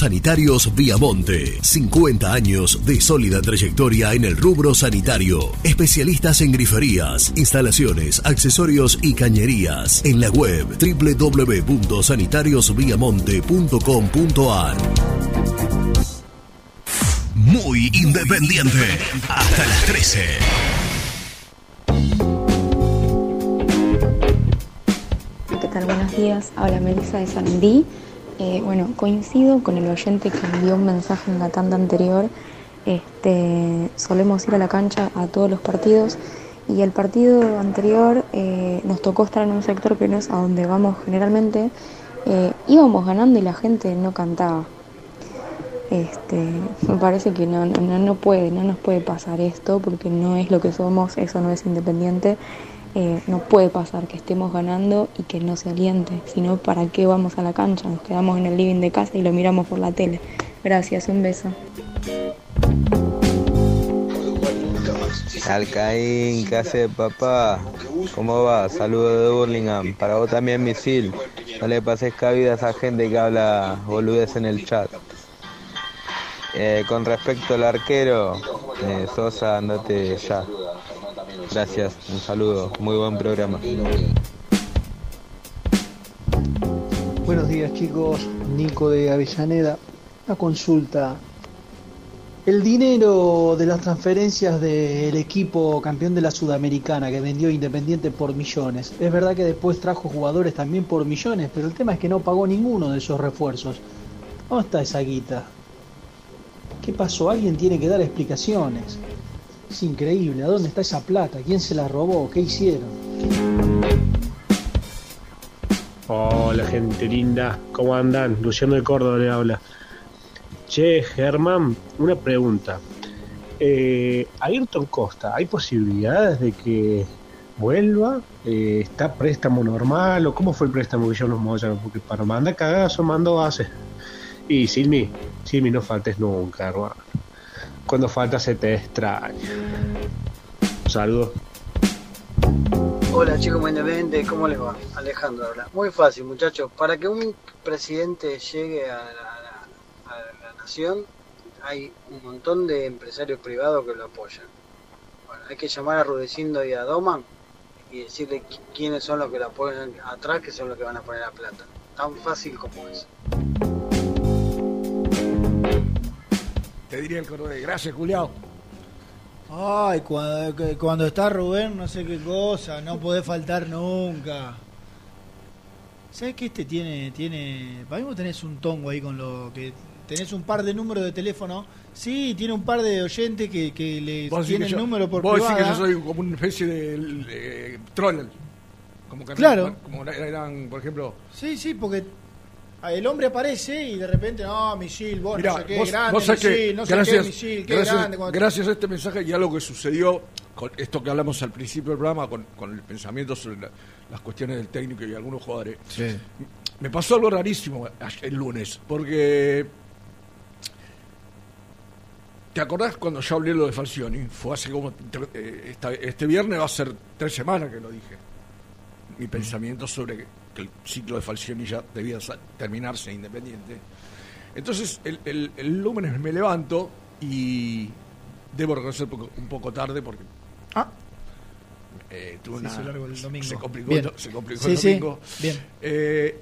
Sanitarios Viamonte. 50 años de sólida trayectoria en el rubro sanitario. Especialistas en griferías, instalaciones, accesorios y cañerías. En la web www.sanitariosviamonte.com.ar. Muy independiente. Hasta las 13. ¿Qué tal? Buenos días. Habla Melissa de Sandí. Eh, bueno, coincido con el oyente que envió un mensaje en la tanda anterior. Este, solemos ir a la cancha a todos los partidos y el partido anterior eh, nos tocó estar en un sector que no es a donde vamos generalmente. Eh, íbamos ganando y la gente no cantaba. Este, me parece que no, no, no puede, no nos puede pasar esto porque no es lo que somos, eso no es independiente. Eh, no puede pasar que estemos ganando y que no se aliente, sino para qué vamos a la cancha, nos quedamos en el living de casa y lo miramos por la tele. Gracias, un beso. Alcaín, ¿qué hace papá? ¿Cómo va? Saludos de Burlingame. Para vos también, misil. No le pases cabida a esa gente que habla boludez en el chat. Eh, con respecto al arquero, eh, Sosa, andate ya. Gracias, un saludo, muy buen programa. Buenos días chicos, Nico de Avellaneda. Una consulta. El dinero de las transferencias del equipo campeón de la Sudamericana que vendió Independiente por millones. Es verdad que después trajo jugadores también por millones, pero el tema es que no pagó ninguno de esos refuerzos. ¿Dónde está esa guita? ¿Qué pasó? Alguien tiene que dar explicaciones. Es increíble. ¿A dónde está esa plata? ¿Quién se la robó? ¿Qué hicieron? Hola gente linda, ¿cómo andan? Luciano de Córdoba le habla. Che, Germán, una pregunta. Eh, Ayrton Costa, ¿hay posibilidades de que vuelva? Eh, ¿Está préstamo normal o cómo fue el préstamo que yo nos mostraron? Porque para mandar cagazo mando hace. Y Silmi, Silmi, no faltes nunca, hermano. Cuando falta se te extraña. Saludos. Hola chicos muy ¿cómo les va? Alejandro habla. Muy fácil muchachos, para que un presidente llegue a la, la nación hay un montón de empresarios privados que lo apoyan. Bueno, hay que llamar a Rudecindo y a Doman y decirle qui- quiénes son los que lo apoyan atrás, que son los que van a poner la plata. Tan fácil como eso. Te diría el cordobés, gracias, Julián. Ay, cuando, cuando está Rubén, no sé qué cosa, no podés faltar nunca. ¿Sabes que este tiene, tiene, para mí vos tenés un tongo ahí con lo que tenés un par de números de teléfono? Sí, tiene un par de oyentes que, que le tienen yo- número por vos decís que yo soy como una especie de troll. Como que Claro. Como eran, por ejemplo. Sí, sí, porque el hombre aparece y de repente, no, misil, vos Mirá, no sé qué, vos, grande, vos misil, que no sé gracias, qué, misil, qué gracias, grande. cuando- gracias a este mensaje y algo que sucedió con esto que hablamos al principio del programa, con, con el pensamiento sobre la- las cuestiones del técnico y algunos jugadores. Me pasó algo rarísimo el lunes, porque. ¿Te acordás cuando yo hablé lo de Falcioni? Fue hace como. eh, esta- este viernes va a ser tres semanas que lo dije. Mi pensamiento sobre que, el ciclo de Falcioni ya debía terminarse independiente. Entonces, el, el, el lunes me levanto y debo reconocer poco- un poco tarde porque. eh, tuve Se una- hizo largo el domingo. Se complicó, Bien. se complicó Sí, el sí, domingo. bien. Eh,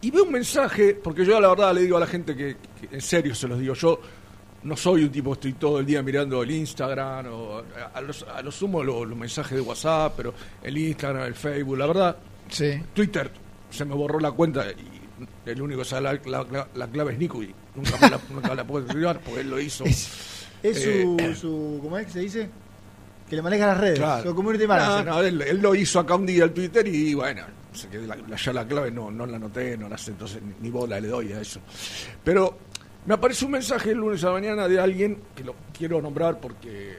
y veo un mensaje, porque yo la verdad le digo a la gente que, que en serio se los digo, yo no soy un tipo que estoy todo el día mirando el Instagram o a, los, a lo sumo lo- los, mensajes de WhatsApp, pero el Instagram, el Facebook, la verdad, Sí. Twitter se me borró la cuenta y el único que sabe la, la- la- la clave es Nico y nunca me la, (laughs) nunca la puedo porque él lo hizo. Es Eh, su, su, ¿cómo es que se dice? Que le maneja las redes, Claro. su community No, manager. no, él, él lo hizo acá un día el Twitter y bueno, se quedó la, la- ya la clave no, no la anoté, no la sé, entonces ni, ni bola le doy a eso. Pero me apareció un mensaje el lunes a la mañana de alguien que lo quiero nombrar porque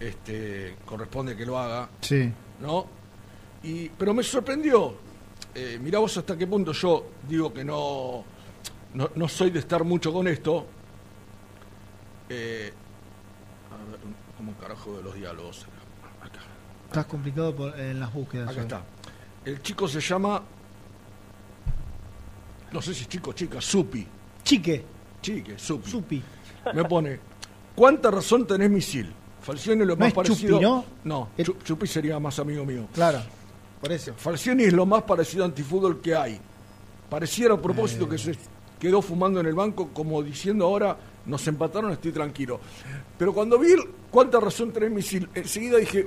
este corresponde que lo haga, Sí. ¿no? Y, pero me sorprendió. Eh, mirá vos hasta qué punto yo digo que no, no, no soy de estar mucho con esto. Eh, a ver, ¿cómo carajo de los diálogos? Acá. Estás complicado por- en las búsquedas. Acá hoy. está. El chico se llama. No sé si es chico o chica, Supi. Chique. Chique, Supi. Supi. Me pone. ¿Cuánta razón tenés, misil? Falcioni es lo No más es parecido. Chupi, ¿no? No, Chu- Chupi sería más amigo mío. Claro, por eso. Falcioni es lo más parecido a antifútbol que hay. Pareciera a Eh. propósito que se quedó fumando en el banco, como diciendo ahora, nos empataron, estoy tranquilo. Pero cuando vi cuánta razón tenés, misil, enseguida dije,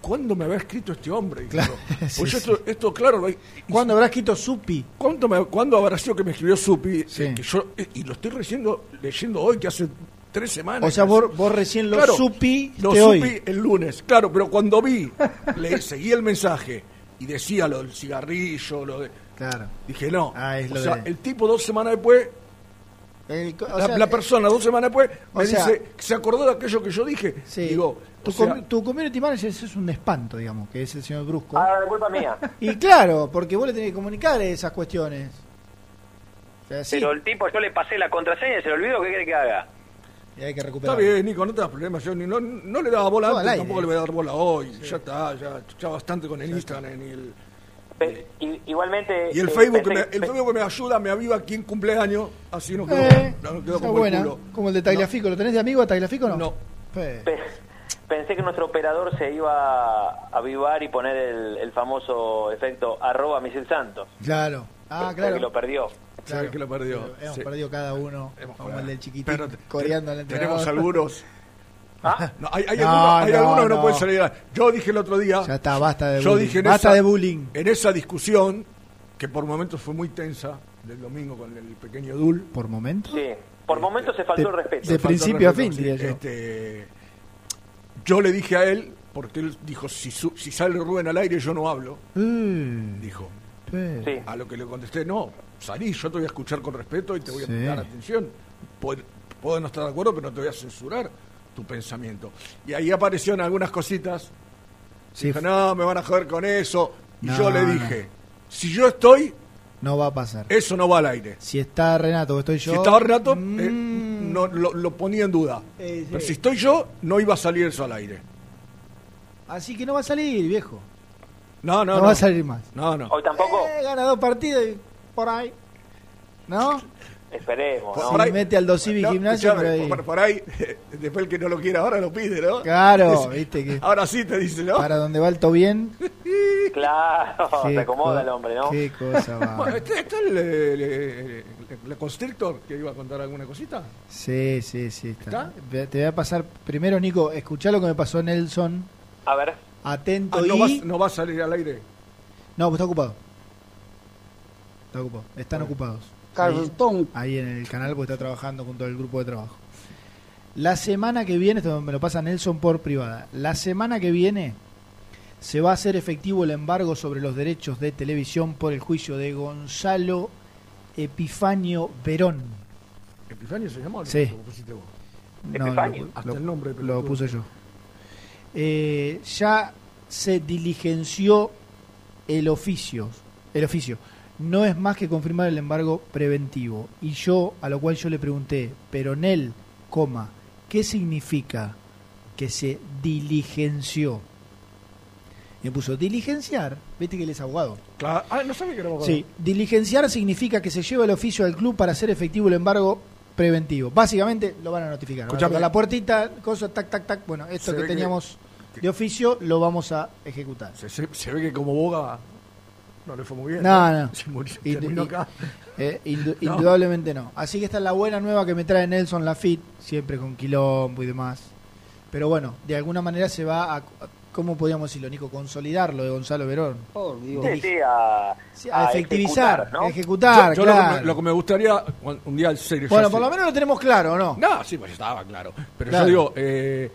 ¿cuándo me habrá escrito este hombre? (laughs) Sí, Pues sí. esto, claro, ¿Cuándo habrá escrito Supi? ¿Cuánto me- ¿Cuándo habrá sido que me escribió Supi? Eh, que yo, eh, y lo estoy leyendo, leyendo hoy, que hace tres semanas. O sea, vos, vos recién lo Claro, supi Lo supi hoy. el lunes, claro, pero cuando vi, (laughs) le seguí el mensaje y decía lo del cigarrillo, lo de... Claro. Dije, no. es o lo sea, de- el tipo dos semanas después, El co- o la, sea, la persona dos semanas después me sea- dice, ¿se acordó de aquello que yo dije? Sí. Digo, Tu, o sea, com- tu community manager es un espanto, digamos, que es el señor Brusco. Ah, de culpa mía. (laughs) Y claro, porque vos le tenés que comunicar esas cuestiones. O sea, sí, Pero el tipo, yo le pasé la contraseña y se le olvidó, ¿qué quiere que haga? y hay que Está recuperar. bien, Nico, no te das problemas. Yo ni- no, no le daba bola No, antes, aire. tampoco le voy a dar bola hoy. Ya está, ya, ya bastante con el Instagram y el, Pe- igualmente... y el eh, Facebook, me, el Facebook que me ayuda, me aviva quién cumpleaños, así no quedó, Eh, no está como buena, el culo. como el de Tagliafico. ¿Lo tenés de amigo a Tagliafico o no? No. Pe- pe- pensé que nuestro operador se iba a avivar y poner el, el famoso efecto arroba misil santos. Claro. Ah, claro. que lo perdió. Sabe que lo perdió. Hemos Sí. perdido cada uno, como el del chiquitín, Pero coreando al entrenador. Tenemos algunos. (laughs) No, hay hay No, algunos, hay no, algunos que no, no. pueden salir. Yo dije el otro día. Ya está, basta de yo bullying. dije en Basta esa, de bullying. En esa discusión, que por momentos fue muy tensa, del domingo con el pequeño Dul. ¿Por momentos? Sí, por momentos se faltó De- el respeto. de principio a fin, diría yo. Este, yo le dije a él, porque él dijo, si, su- si sale Rubén al aire yo no hablo, Mm, dijo. A lo que le contesté, no, salí, yo te voy a escuchar con respeto y te voy a Sí. prestar atención. Puedo, puedo no estar de acuerdo, pero no te voy a censurar tu pensamiento. Y ahí aparecieron algunas cositas. Sí. Dije, no, me van a joder con eso. Y No, yo le no. dije, si yo estoy, No va a pasar. eso no va al aire. Si está Renato estoy yo. Si estaba Renato, eh, mm, no, lo, lo ponía en duda. Eh, sí. Pero si estoy yo, no iba a salir eso al aire. Así que no va a salir, viejo. No, no, No, no. va a salir más. No, no. Hoy tampoco. Eh, gana dos partidos y por ahí. ¿No? Esperemos, Por- ¿no? por ahí- mete al Dosivi No, Gimnasio, pero ahí- por, por ahí, (laughs) después el que no lo quiera ahora lo pide, ¿no? Claro, (laughs) Es- viste que. Ahora sí te dice, ¿no? Para donde va el bien. (laughs) Claro, Qué se acomoda co- el hombre, ¿no? Qué cosa va. Bueno, ¿Está, está el, el, el- el Constrictor que iba a contar alguna cosita? Sí, sí, sí. Está. ¿Está? Te voy a pasar primero, Nico, escuchá lo que me pasó Nelson. A ver. Atento Ah, no, y. vas- no va a salir al aire. No, pues está ocupado. Está ocupado. Están ocupados. Cartón. Ahí, ahí en el canal porque está trabajando junto al grupo de trabajo. La semana que viene, esto me lo pasa Nelson por privada. La semana que viene se va a hacer efectivo el embargo sobre los derechos de televisión por el juicio de Gonzalo Epifanio Verón. ¿Epifanio se llamó? Sí. ¿Lo pusiste vos? No, Epifanio. lo- Hasta lo- el nombre. lo pelotudo. puse yo. Eh, ya se diligenció el oficio. El oficio. No es más que confirmar el embargo preventivo. Y yo, a lo cual yo le pregunté, pero Nel, coma, ¿qué significa que se diligenció? Y me puso, diligenciar, viste que él es abogado. Claro. Ah, no sabía que era abogado. Sí, diligenciar significa que se lleva el oficio al club para hacer efectivo el embargo preventivo. Básicamente lo van a notificar. A Escuchame. la puertita, cosa, tac, tac, tac. Bueno, esto Se que teníamos de oficio lo vamos a ejecutar. Se, se- se ve que como boga no le fue muy bien. No, no. (laughs) Se murió, Y- terminó y- acá. (laughs) Eh, indu- (laughs) No. Indudablemente no. Así que esta es la buena nueva que me trae Nelson Lafitte, siempre con quilombo y demás. Pero bueno, de alguna manera se va a, ¿cómo podríamos decirlo, Nico? Consolidar lo de Gonzalo Verón. Por Dios. Sí, sí, a, a efectivizar, ejecutar, ¿no? ejecutar, Yo- yo lo, que me, lo que me gustaría un día serio. Bueno, por sé- lo menos lo tenemos claro, ¿o no? No, sí, pues estaba claro. Pero Claro. yo digo, eh,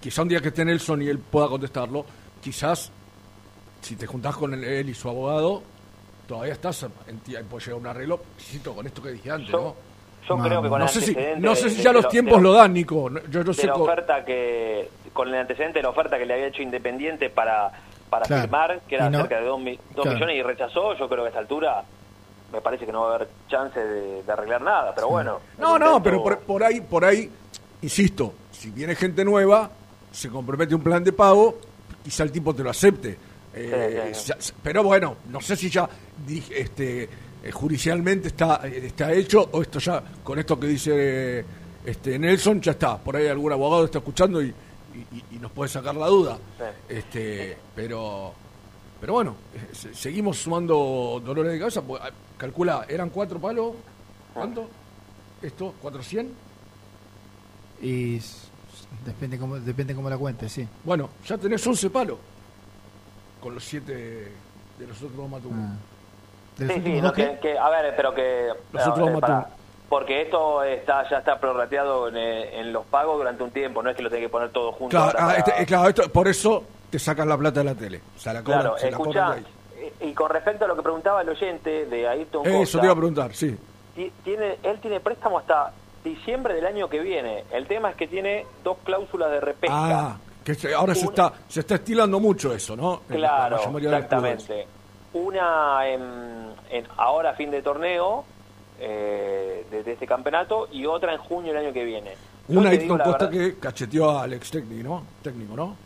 quizá un día que esté Nelson y él pueda contestarlo, quizás si te juntás con él, él y su abogado, todavía estás en ti- puede llegar a un arreglo, insisto, con esto que dije antes, Yo- ¿no? Yo creo que con no el sé si, antecedente no sé si ya de los lo- tiempos de lo dan, Nico. Yo no de sé la oferta que con el antecedente de la oferta que le había hecho Independiente para para Claro. firmar que era no- cerca de 2 claro. millones y rechazó yo creo que a esta altura me parece que no va a haber chance de, de arreglar nada pero bueno No, no, intento- pero por, por ahí, por ahí, insisto, si viene gente nueva, se compromete un plan de pago, quizá el tipo te lo acepte. Eh, Sí, sí, ya- pero bueno, no sé si ya este, eh, judicialmente está, eh, está hecho o esto ya, con esto que dice este Nelson, ya está. Por ahí algún abogado está escuchando y, y- y nos puede sacar la duda. Este, pero, pero bueno, se- seguimos sumando dolores de cabeza. porque, ah, calcula, eran cuatro palos. ¿Cuánto? ¿Esto? ¿400? Y depende cómo, depende cómo la cuentes, sí. Bueno, ya tenés 11 palos. Con los 7 de los otros dos Matucos. Ah. Sí, sí, no, que, que- a ver, pero que... Los otros ver, porque esto está ya está prorrateado en, eh, en los pagos durante un tiempo, no es que lo tenga que poner todo junto. Claro, ah, para- este- eh, claro, esto, por eso te sacan la plata de la tele. O sea, la cobran, Claro, se la cobran y con respecto a lo que preguntaba el oyente de Ayrton Eso Costa, te iba a preguntar, sí. ti- tiene, él tiene préstamo hasta diciembre del año que viene. El tema es que tiene dos cláusulas de repesca. Ah, que se- ahora se está se está estilando mucho eso, ¿no? Claro, exactamente. Una en, en ahora fin de torneo eh, de, de este campeonato y otra en junio del año que viene. Una Costa verdad- que cacheteó al ex técnico, ¿no? Técnico, ¿no?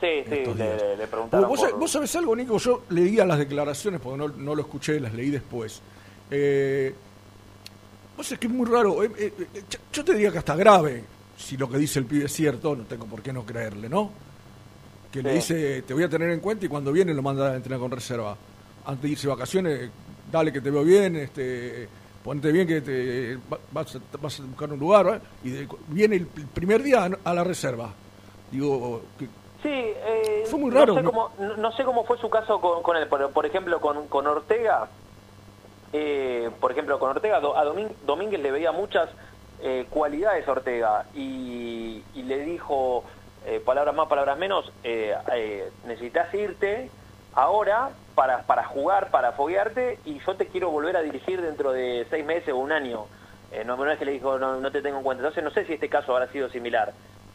Sí, sí, le, le preguntaron. ¿Vos, por- vos sabés algo, Nico? Yo leía las declaraciones porque no, no lo escuché, las leí después. Eh, vos sabés que es muy raro. eh, eh, eh, yo te diría que hasta grave, si lo que dice el pibe es cierto, no tengo por qué no creerle, ¿no? Que le dice, te voy a tener en cuenta y cuando viene lo manda a entrenar con reserva. Antes de irse de vacaciones, dale que te veo bien, este, ponte bien que te va- vas, a, vas a buscar un lugar, y de- viene el, primer día a- la reserva. Digo, que- Sí, eh, Fue muy raro, No sé cómo, no- no sé cómo fue su caso con, con él, por, por ejemplo, con, con Ortega. eh, por ejemplo, con Ortega, a Domín- Domínguez le veía muchas eh, cualidades Ortega y, y le dijo, eh, palabras más, palabras menos, eh, eh, necesitas irte ahora para, para jugar, para foguearte y yo te quiero volver a dirigir dentro de seis meses o un año. Eh, no, no es que le dijo, no, no te tengo en cuenta. Entonces no sé si este caso habrá sido similar.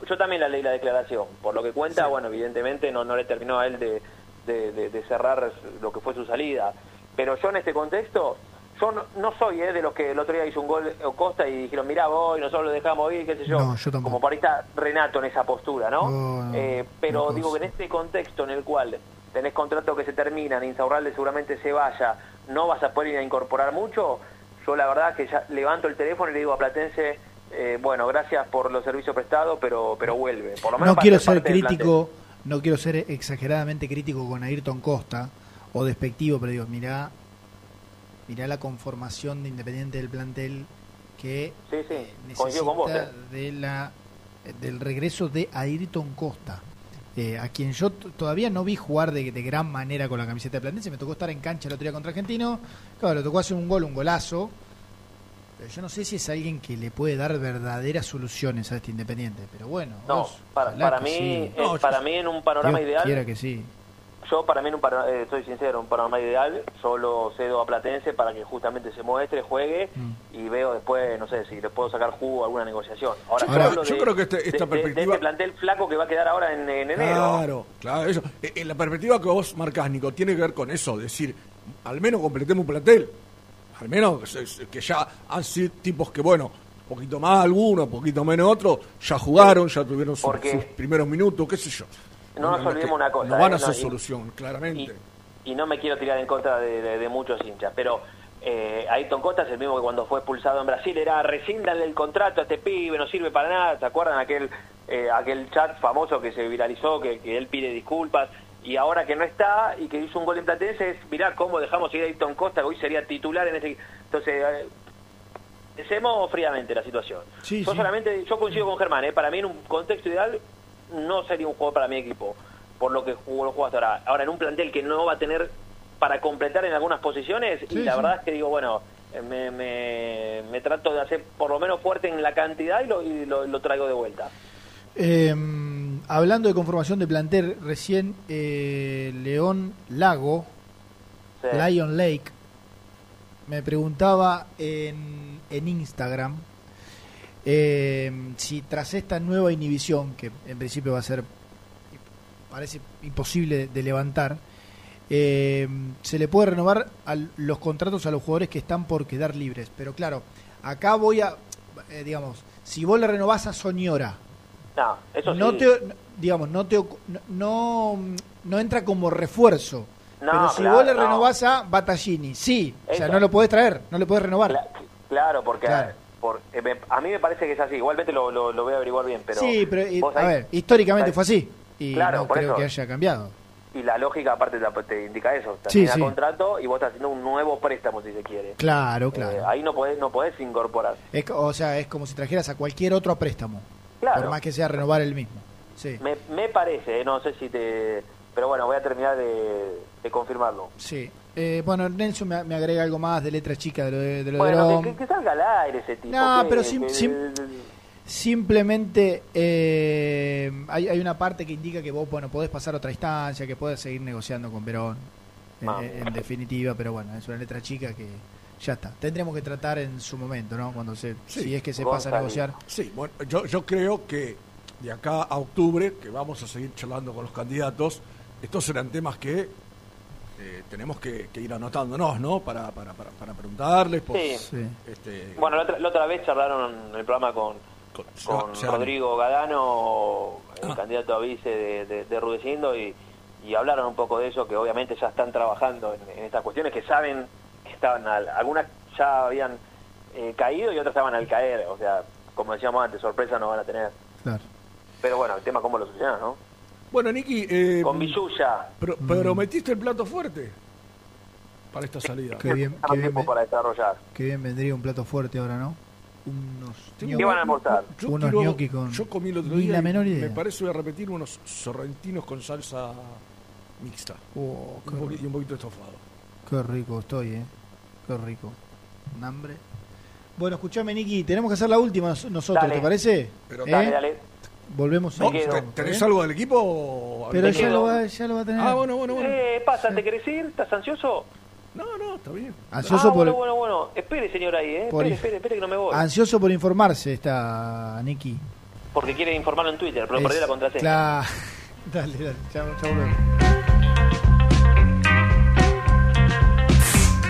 Yo también la leí la declaración. Por lo que cuenta, bueno, evidentemente no, no le terminó a él de, de- de- de cerrar lo que fue su salida. Pero yo en este contexto, yo no, no soy eh, de los que el otro día hizo un gol Costa y dijeron, mirá vos, y nosotros lo dejamos ir, qué sé yo. No, yo. Como por ahí está Renato en esa postura, ¿no? Eh, pero digo que en este contexto en el cual tenés contratos que se terminan, Insaurralde seguramente se vaya, no vas a poder ir a incorporar mucho, yo la verdad que ya levanto el teléfono y le digo a Platense, eh, bueno, gracias por los servicios prestados, pero pero vuelve. Por lo menos No quiero ser crítico, no quiero ser exageradamente crítico con Ayrton Costa o despectivo, pero digo, mirá, mirá la conformación de Independiente del plantel que Sí, sí, eh, coincido con vos. necesita ¿eh? de la del regreso de Ayrton Costa. eh, a quien yo todavía no vi jugar de, de gran manera con la camiseta de Platense, me tocó estar en cancha el otro día contra Argentino, claro, le tocó hacer un gol, un golazo, pero yo no sé si es alguien que le puede dar verdaderas soluciones a este Independiente, pero bueno, No, vos, para, para mí, sí. eh, para mí en un panorama Dios ideal, quiera que sí. Yo para mí un panorama, eh, soy sincero, un panorama ideal, solo cedo a Platense para que justamente se muestre, juegue Mm. y veo después, no sé, si le puedo sacar jugo a alguna negociación. Ahora, Yo creo- hablo yo de, creo que este- esta de- de- de perspectiva- este plantel flaco que va a quedar ahora en, en enero. Claro, claro, eso. Eh, eh, la perspectiva que vos marcás, Nico, tiene que ver con eso, decir, al menos completemos un plantel. Al menos que ya han sido tipos que, bueno, un poquito más algunos, un poquito menos otros, ya jugaron, ya tuvieron su- Porque- sus primeros minutos, qué sé yo. No nos olvidemos una cosa, No van eh, a ser no, solución, claramente. y no me quiero tirar en contra de, de- de muchos hinchas, pero eh, Ayrton Costa es el mismo que cuando fue expulsado en Brasil, era rescíndanle el contrato a este pibe, no sirve para nada, ¿se acuerdan aquel eh, aquel chat famoso que se viralizó, que, que él pide disculpas, y ahora que no está y que hizo un gol en Platense, es mirá cómo dejamos ir a Ayrton Costa, que hoy sería titular en ese... Entonces, eh, pensemos fríamente la situación. Sí, yo sí. solamente, yo coincido con Germán, ¿eh? para mí en un contexto ideal no sería un juego para mi equipo, por lo que jugó lo hasta ahora. Ahora, en un plantel que no va a tener para completar en algunas posiciones, Sí, y la sí. verdad es que digo, bueno, eh, me, me, me trato de hacer por lo menos fuerte en la cantidad y lo, y lo, lo traigo de vuelta. Eh, hablando de conformación de plantel, recién eh, León Lago, Sí. Lion Lake, me preguntaba en, en Instagram eh, si tras esta nueva inhibición, que en principio va a ser, parece imposible de levantar, eh, se le puede renovar a los contratos a los jugadores que están por quedar libres. Pero claro, acá voy a, eh, digamos, si vos le renovás a Soñora, No, eso no sí. te, digamos, no te, no, no, entra como refuerzo. No, pero si claro, vos le no. renovás a Battaglini, sí, o sea, no lo podés traer, no le podés renovar. Claro, porque Claro. Por- eh, me- a mí me parece que es así. Igualmente lo, lo, lo voy a averiguar bien, pero... sí, pero y- a ver, históricamente fue así y Claro, no por creo eso. que haya cambiado. Y la lógica aparte te, te indica eso. Sí, Termina sí. contrato y vos estás haciendo un nuevo préstamo, si se quiere. Claro, Eh, claro. ahí no podés, no podés incorporar. Es o sea, es como si trajeras a cualquier otro préstamo, Claro. por más que sea renovar el mismo. Sí, Me, me parece, eh, no sé si te... Pero bueno, voy a terminar de, de confirmarlo. sí. Eh, bueno, Nelson me, me agrega algo más de letra chica de lo de, de, lo de Bueno, Rom. que, que- que salga al aire ese tipo. No, pero sim- Simplemente eh, hay, hay una parte que indica que vos bueno podés pasar a otra instancia, que podés seguir negociando con Verón, en- Ah. en, definitiva, pero bueno, es una letra chica que ya está. Tendremos que tratar en su momento, ¿no? Cuando se, Sí. si es que se pasa a negociar. Sí, bueno, yo, yo creo que de acá a octubre, que vamos a seguir charlando con los candidatos, estos serán temas que eh, tenemos que, que ir anotándonos, ¿no? Para, para, para, para preguntarles. Por, Sí. Este, Bueno, la otra, la otra vez charlaron en el programa con, con. Rodrigo Gadano, el candidato a vice de, de, de Rudecindo, y, y hablaron un poco de eso, que obviamente ya están trabajando en, en estas cuestiones, que saben que estaban, al- algunas ya habían eh, caído y otras estaban al caer, o sea, como decíamos antes, sorpresa no van a tener. Claro. Pero bueno, el tema cómo lo solucionan, ¿no? Bueno, Niki, eh, Con Villuya. pro- prometiste el plato fuerte para esta salida. Qué bien, qué bien, tiempo para desarrollar. qué bien vendría un plato fuerte ahora, ¿no? Unos ¿Qué van a almorzar? Yo Unos quiero- gnocchi con- Yo comí el otro día. la menor idea. Me parece voy a repetir unos sorrentinos con salsa mixta. Oh, qué un poqui- rico. y un poquito estofado. Qué rico estoy, ¿eh? Qué rico. Un hambre. Bueno, escuchame, Niki, tenemos que hacer la última nos- nosotros, Dale. ¿te parece? Pero- ¿Eh? Dale, dale. Volvemos a ¿Te- ¿Tenés algo del equipo? Pero ya lo, va, ya lo va a tener. Ah, bueno, bueno, bueno. Eh, pasa, ¿te querés ir? ¿Estás ansioso? No, no, está bien. Ansioso ah, por, bueno, bueno, bueno. Espere, señor, ahí, ¿eh? por- Espere, espere, espere que no me voy. ansioso por informarse está Niki. Porque quiere informarlo en Twitter, pero Es- perdió la contraseña. Claro. (laughs) dale, dale, ya volvemos.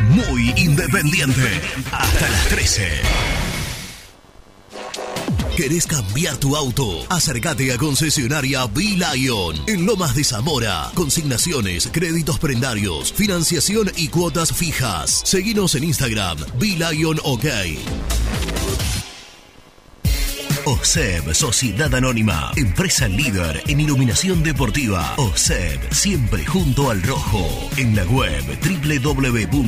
Muy independiente. Hasta las 13. ¿Querés cambiar tu auto? Acércate a concesionaria B-Lion en Lomas de Zamora. Consignaciones, créditos prendarios, financiación y cuotas fijas. Seguinos en Instagram, B-Lion OK. OSEB, Sociedad Anónima, empresa líder en iluminación deportiva. OSEB, siempre junto al rojo. En la web www.oseb.com.ar.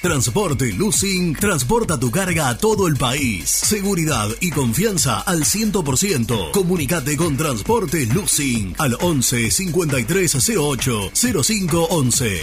Transporte Lucing transporta tu carga a todo el país. Seguridad y confianza al 100%. Comunicate con Transporte Lucing al 11 5308 0511.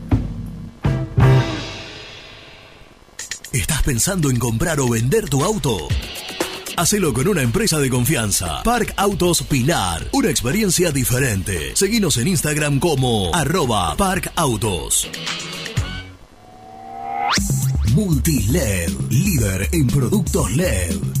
¿Estás pensando en comprar o vender tu auto? Hacelo con una empresa de confianza. Park Autos Pilar. Una experiencia diferente. Seguinos en Instagram como arroba Park líder en productos LED.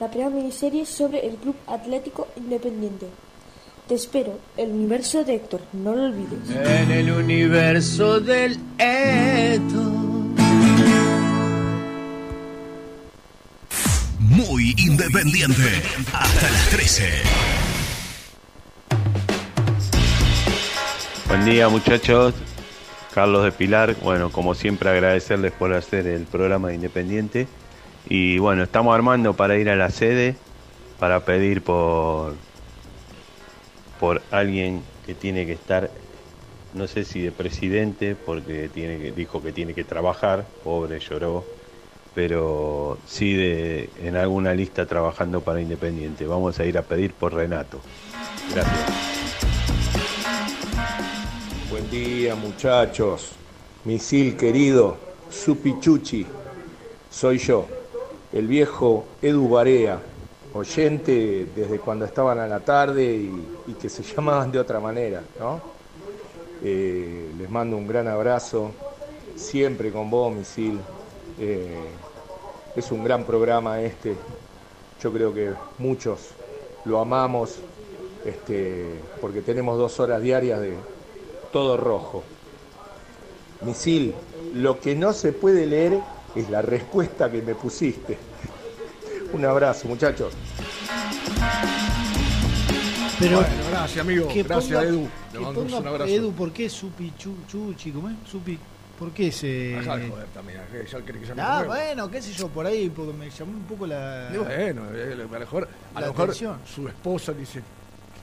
la primera miniserie sobre el Club Atlético Independiente. Te espero, el universo de Héctor, no lo olvides. En el universo del Eto. Muy independiente. Hasta las 13. Buen día muchachos, Carlos de Pilar, bueno como siempre agradecerles por hacer el programa de Independiente y bueno estamos armando para ir a la sede para pedir por por alguien que tiene que estar no sé si de presidente porque dijo que tiene que trabajar, pobre lloró, pero sí de en alguna lista trabajando para Independiente. Vamos a ir a pedir por Renato. Gracias. Buen día muchachos, misil querido, Supichuchi, soy yo, el viejo Edu Barea, oyente desde cuando estaban a la tarde y, que se (laughs) llamaban de otra manera, ¿no? Eh, les mando un gran abrazo, siempre con vos, misil. Eh, es un gran programa este, yo creo que muchos lo amamos, este, porque tenemos dos horas diarias de todo rojo. Misil, lo que no se puede leer es la respuesta que me pusiste. Un abrazo, muchachos. Pero, Bueno, gracias, amigo. que Gracias, ponga- Edu. que Le mandamos ponga- un abrazo. Edu, ¿por qué Supi Chu, Chuchi? ¿Cómo es? Supi. ¿Por qué se.? Dejá de joder también, que ya que Ah, bueno, qué sé yo, por ahí, porque me llamó un poco la. Bueno, eh, a lo mejor, a lo mejor su esposa dice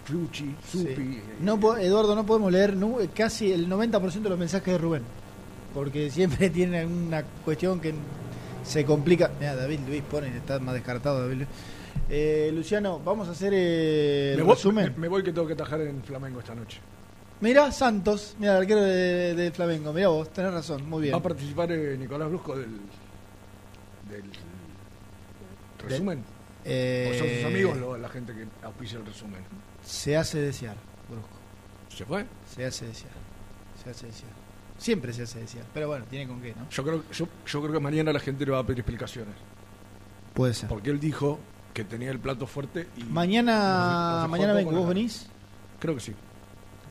Chuchi, Supi. Sí. No, Eduardo, no podemos leer casi el 90% de los mensajes de Rubén. Porque siempre (laughs) tiene alguna cuestión que se complica. Mira, David Luis pone, está más descartado David Luis. Eh, Luciano, vamos a hacer eh, el me, voy, resumen. me- me voy que tengo que tajar en Flamengo esta noche. Mira, Santos, mira, el arquero de, de Flamengo. Mira vos, tenés razón, muy bien. Va a participar eh, Nicolás Brusco del, del resumen. Eh, ¿O son sus amigos lo- la gente que auspicia el resumen? Se hace desear, Brusco. ¿Se fue? Se hace desear. Se hace desear. Siempre se hace desear. Pero bueno, tiene con qué, ¿no? Yo creo, yo, yo creo que mañana la gente le va a pedir explicaciones. Puede ser. Porque él dijo que tenía el plato fuerte y... Mañana, nos mañana poco vengo, en la ¿vos venís? Creo que sí.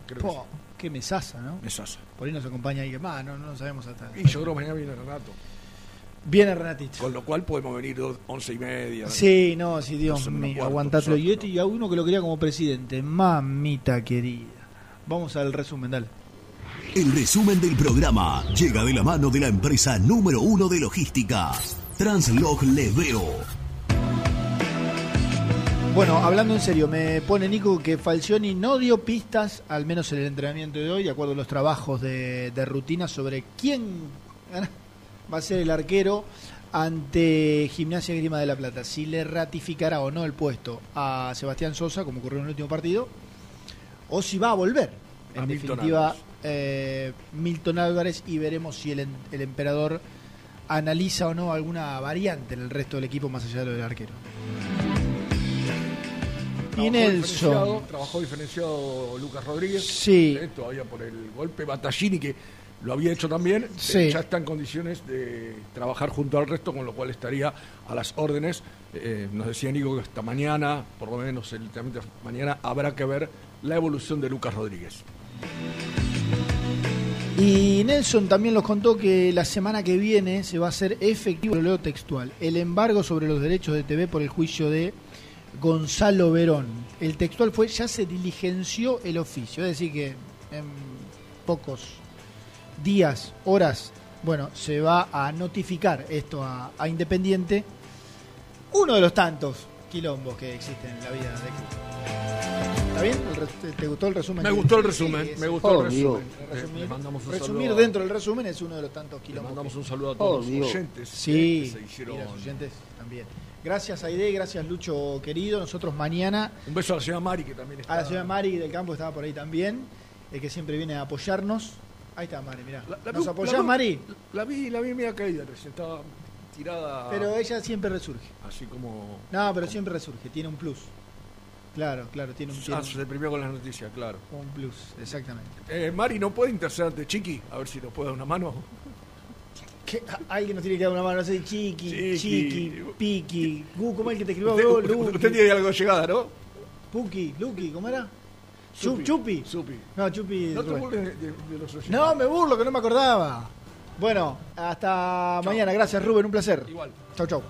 Creo que Po, qué mesaza, ¿no? Mesaza. Por ahí nos acompaña alguien más, no, no sabemos hasta. Y yo creo que mañana viene Renato. Viene Renatito. Con lo cual podemos venir dos, once y media. Sí, no, sí, Dios mío, cuarto, aguantátelo. Y, este, y a uno que lo quería como presidente, mamita querida. Vamos al resumen, dale. El resumen del programa llega de la mano de la empresa número uno de logística, Translog Leveo. Bueno, hablando en serio, me pone Nico que Falcioni no dio pistas, al menos en el entrenamiento de hoy, de acuerdo a los trabajos de, de rutina, sobre quién va a ser el arquero ante Gimnasia Grima de la Plata. Si le ratificará o no el puesto a Sebastián Sosa, como ocurrió en el último partido, o si va a volver. En A definitiva. Eh, Milton Álvarez y veremos si el, emperador analiza o no alguna variante en el resto del equipo más allá de lo del arquero. Y Trabajó Nelson. diferenciado, Trabajó diferenciado Lucas Rodríguez. Sí. eh, todavía por el golpe. Battaglini, que lo había hecho también, eh, Sí. ya está en condiciones de trabajar junto al resto, con lo cual estaría a las órdenes. Eh, nos decía Nico que hasta mañana, por lo menos el mañana, habrá que ver la evolución de Lucas Rodríguez. Y Nelson también nos contó que la semana que viene se va a hacer efectivo, lo leo textual, el embargo sobre los derechos de TV por el juicio de Gonzalo Verón. El textual fue, ya se diligenció el oficio, es decir que en pocos días, horas, bueno, se va a notificar esto a, a Independiente. Uno de los tantos quilombos que existen en la vida de club. ¿Está bien? Te- ¿Te gustó el resumen? Me que- gustó el resumen, sí, me gustó el Obvio. resumen. Eh, Resumir, le mandamos un resumir dentro del resumen es uno de los tantos Le quilombos. mandamos que- un saludo a todos Obvio. los oyentes Sí, que se hicieron. y los oyentes también. Gracias Aide, gracias Lucho querido. Nosotros mañana Un beso a la señora Mari que también está. a la señora Mari del campo estaba por ahí también, el que siempre viene a apoyarnos. Ahí está Mari, mirá. La ¿Nos apoyás, la vi- Mari? La vi, la vi media caída, recién estaba tirada. Pero ella siempre resurge. Así como. No, pero siempre resurge, tiene un plus. Claro, claro, tiene un, tiene Ah, se deprimió con las noticias, claro. un, plus, exactamente. Eh, Mari, ¿no puede interceder ante Chiqui? A ver si nos puede dar una mano. ¿Qué? Alguien nos tiene que dar una mano, no sé, Chiqui, Chiqui. Chiqui, Piqui, Gu, ¿cómo es el que te escribió? Usted, tiene algo de llegada, ¿no? Puki, Luqui, ¿cómo era? Chupi. Supi. No, Chupi. No te burles de, de- de los oyentes. No, me burlo, que no me acordaba. Bueno, hasta mañana. Gracias, Rubén, un placer. Igual. Chau, chau.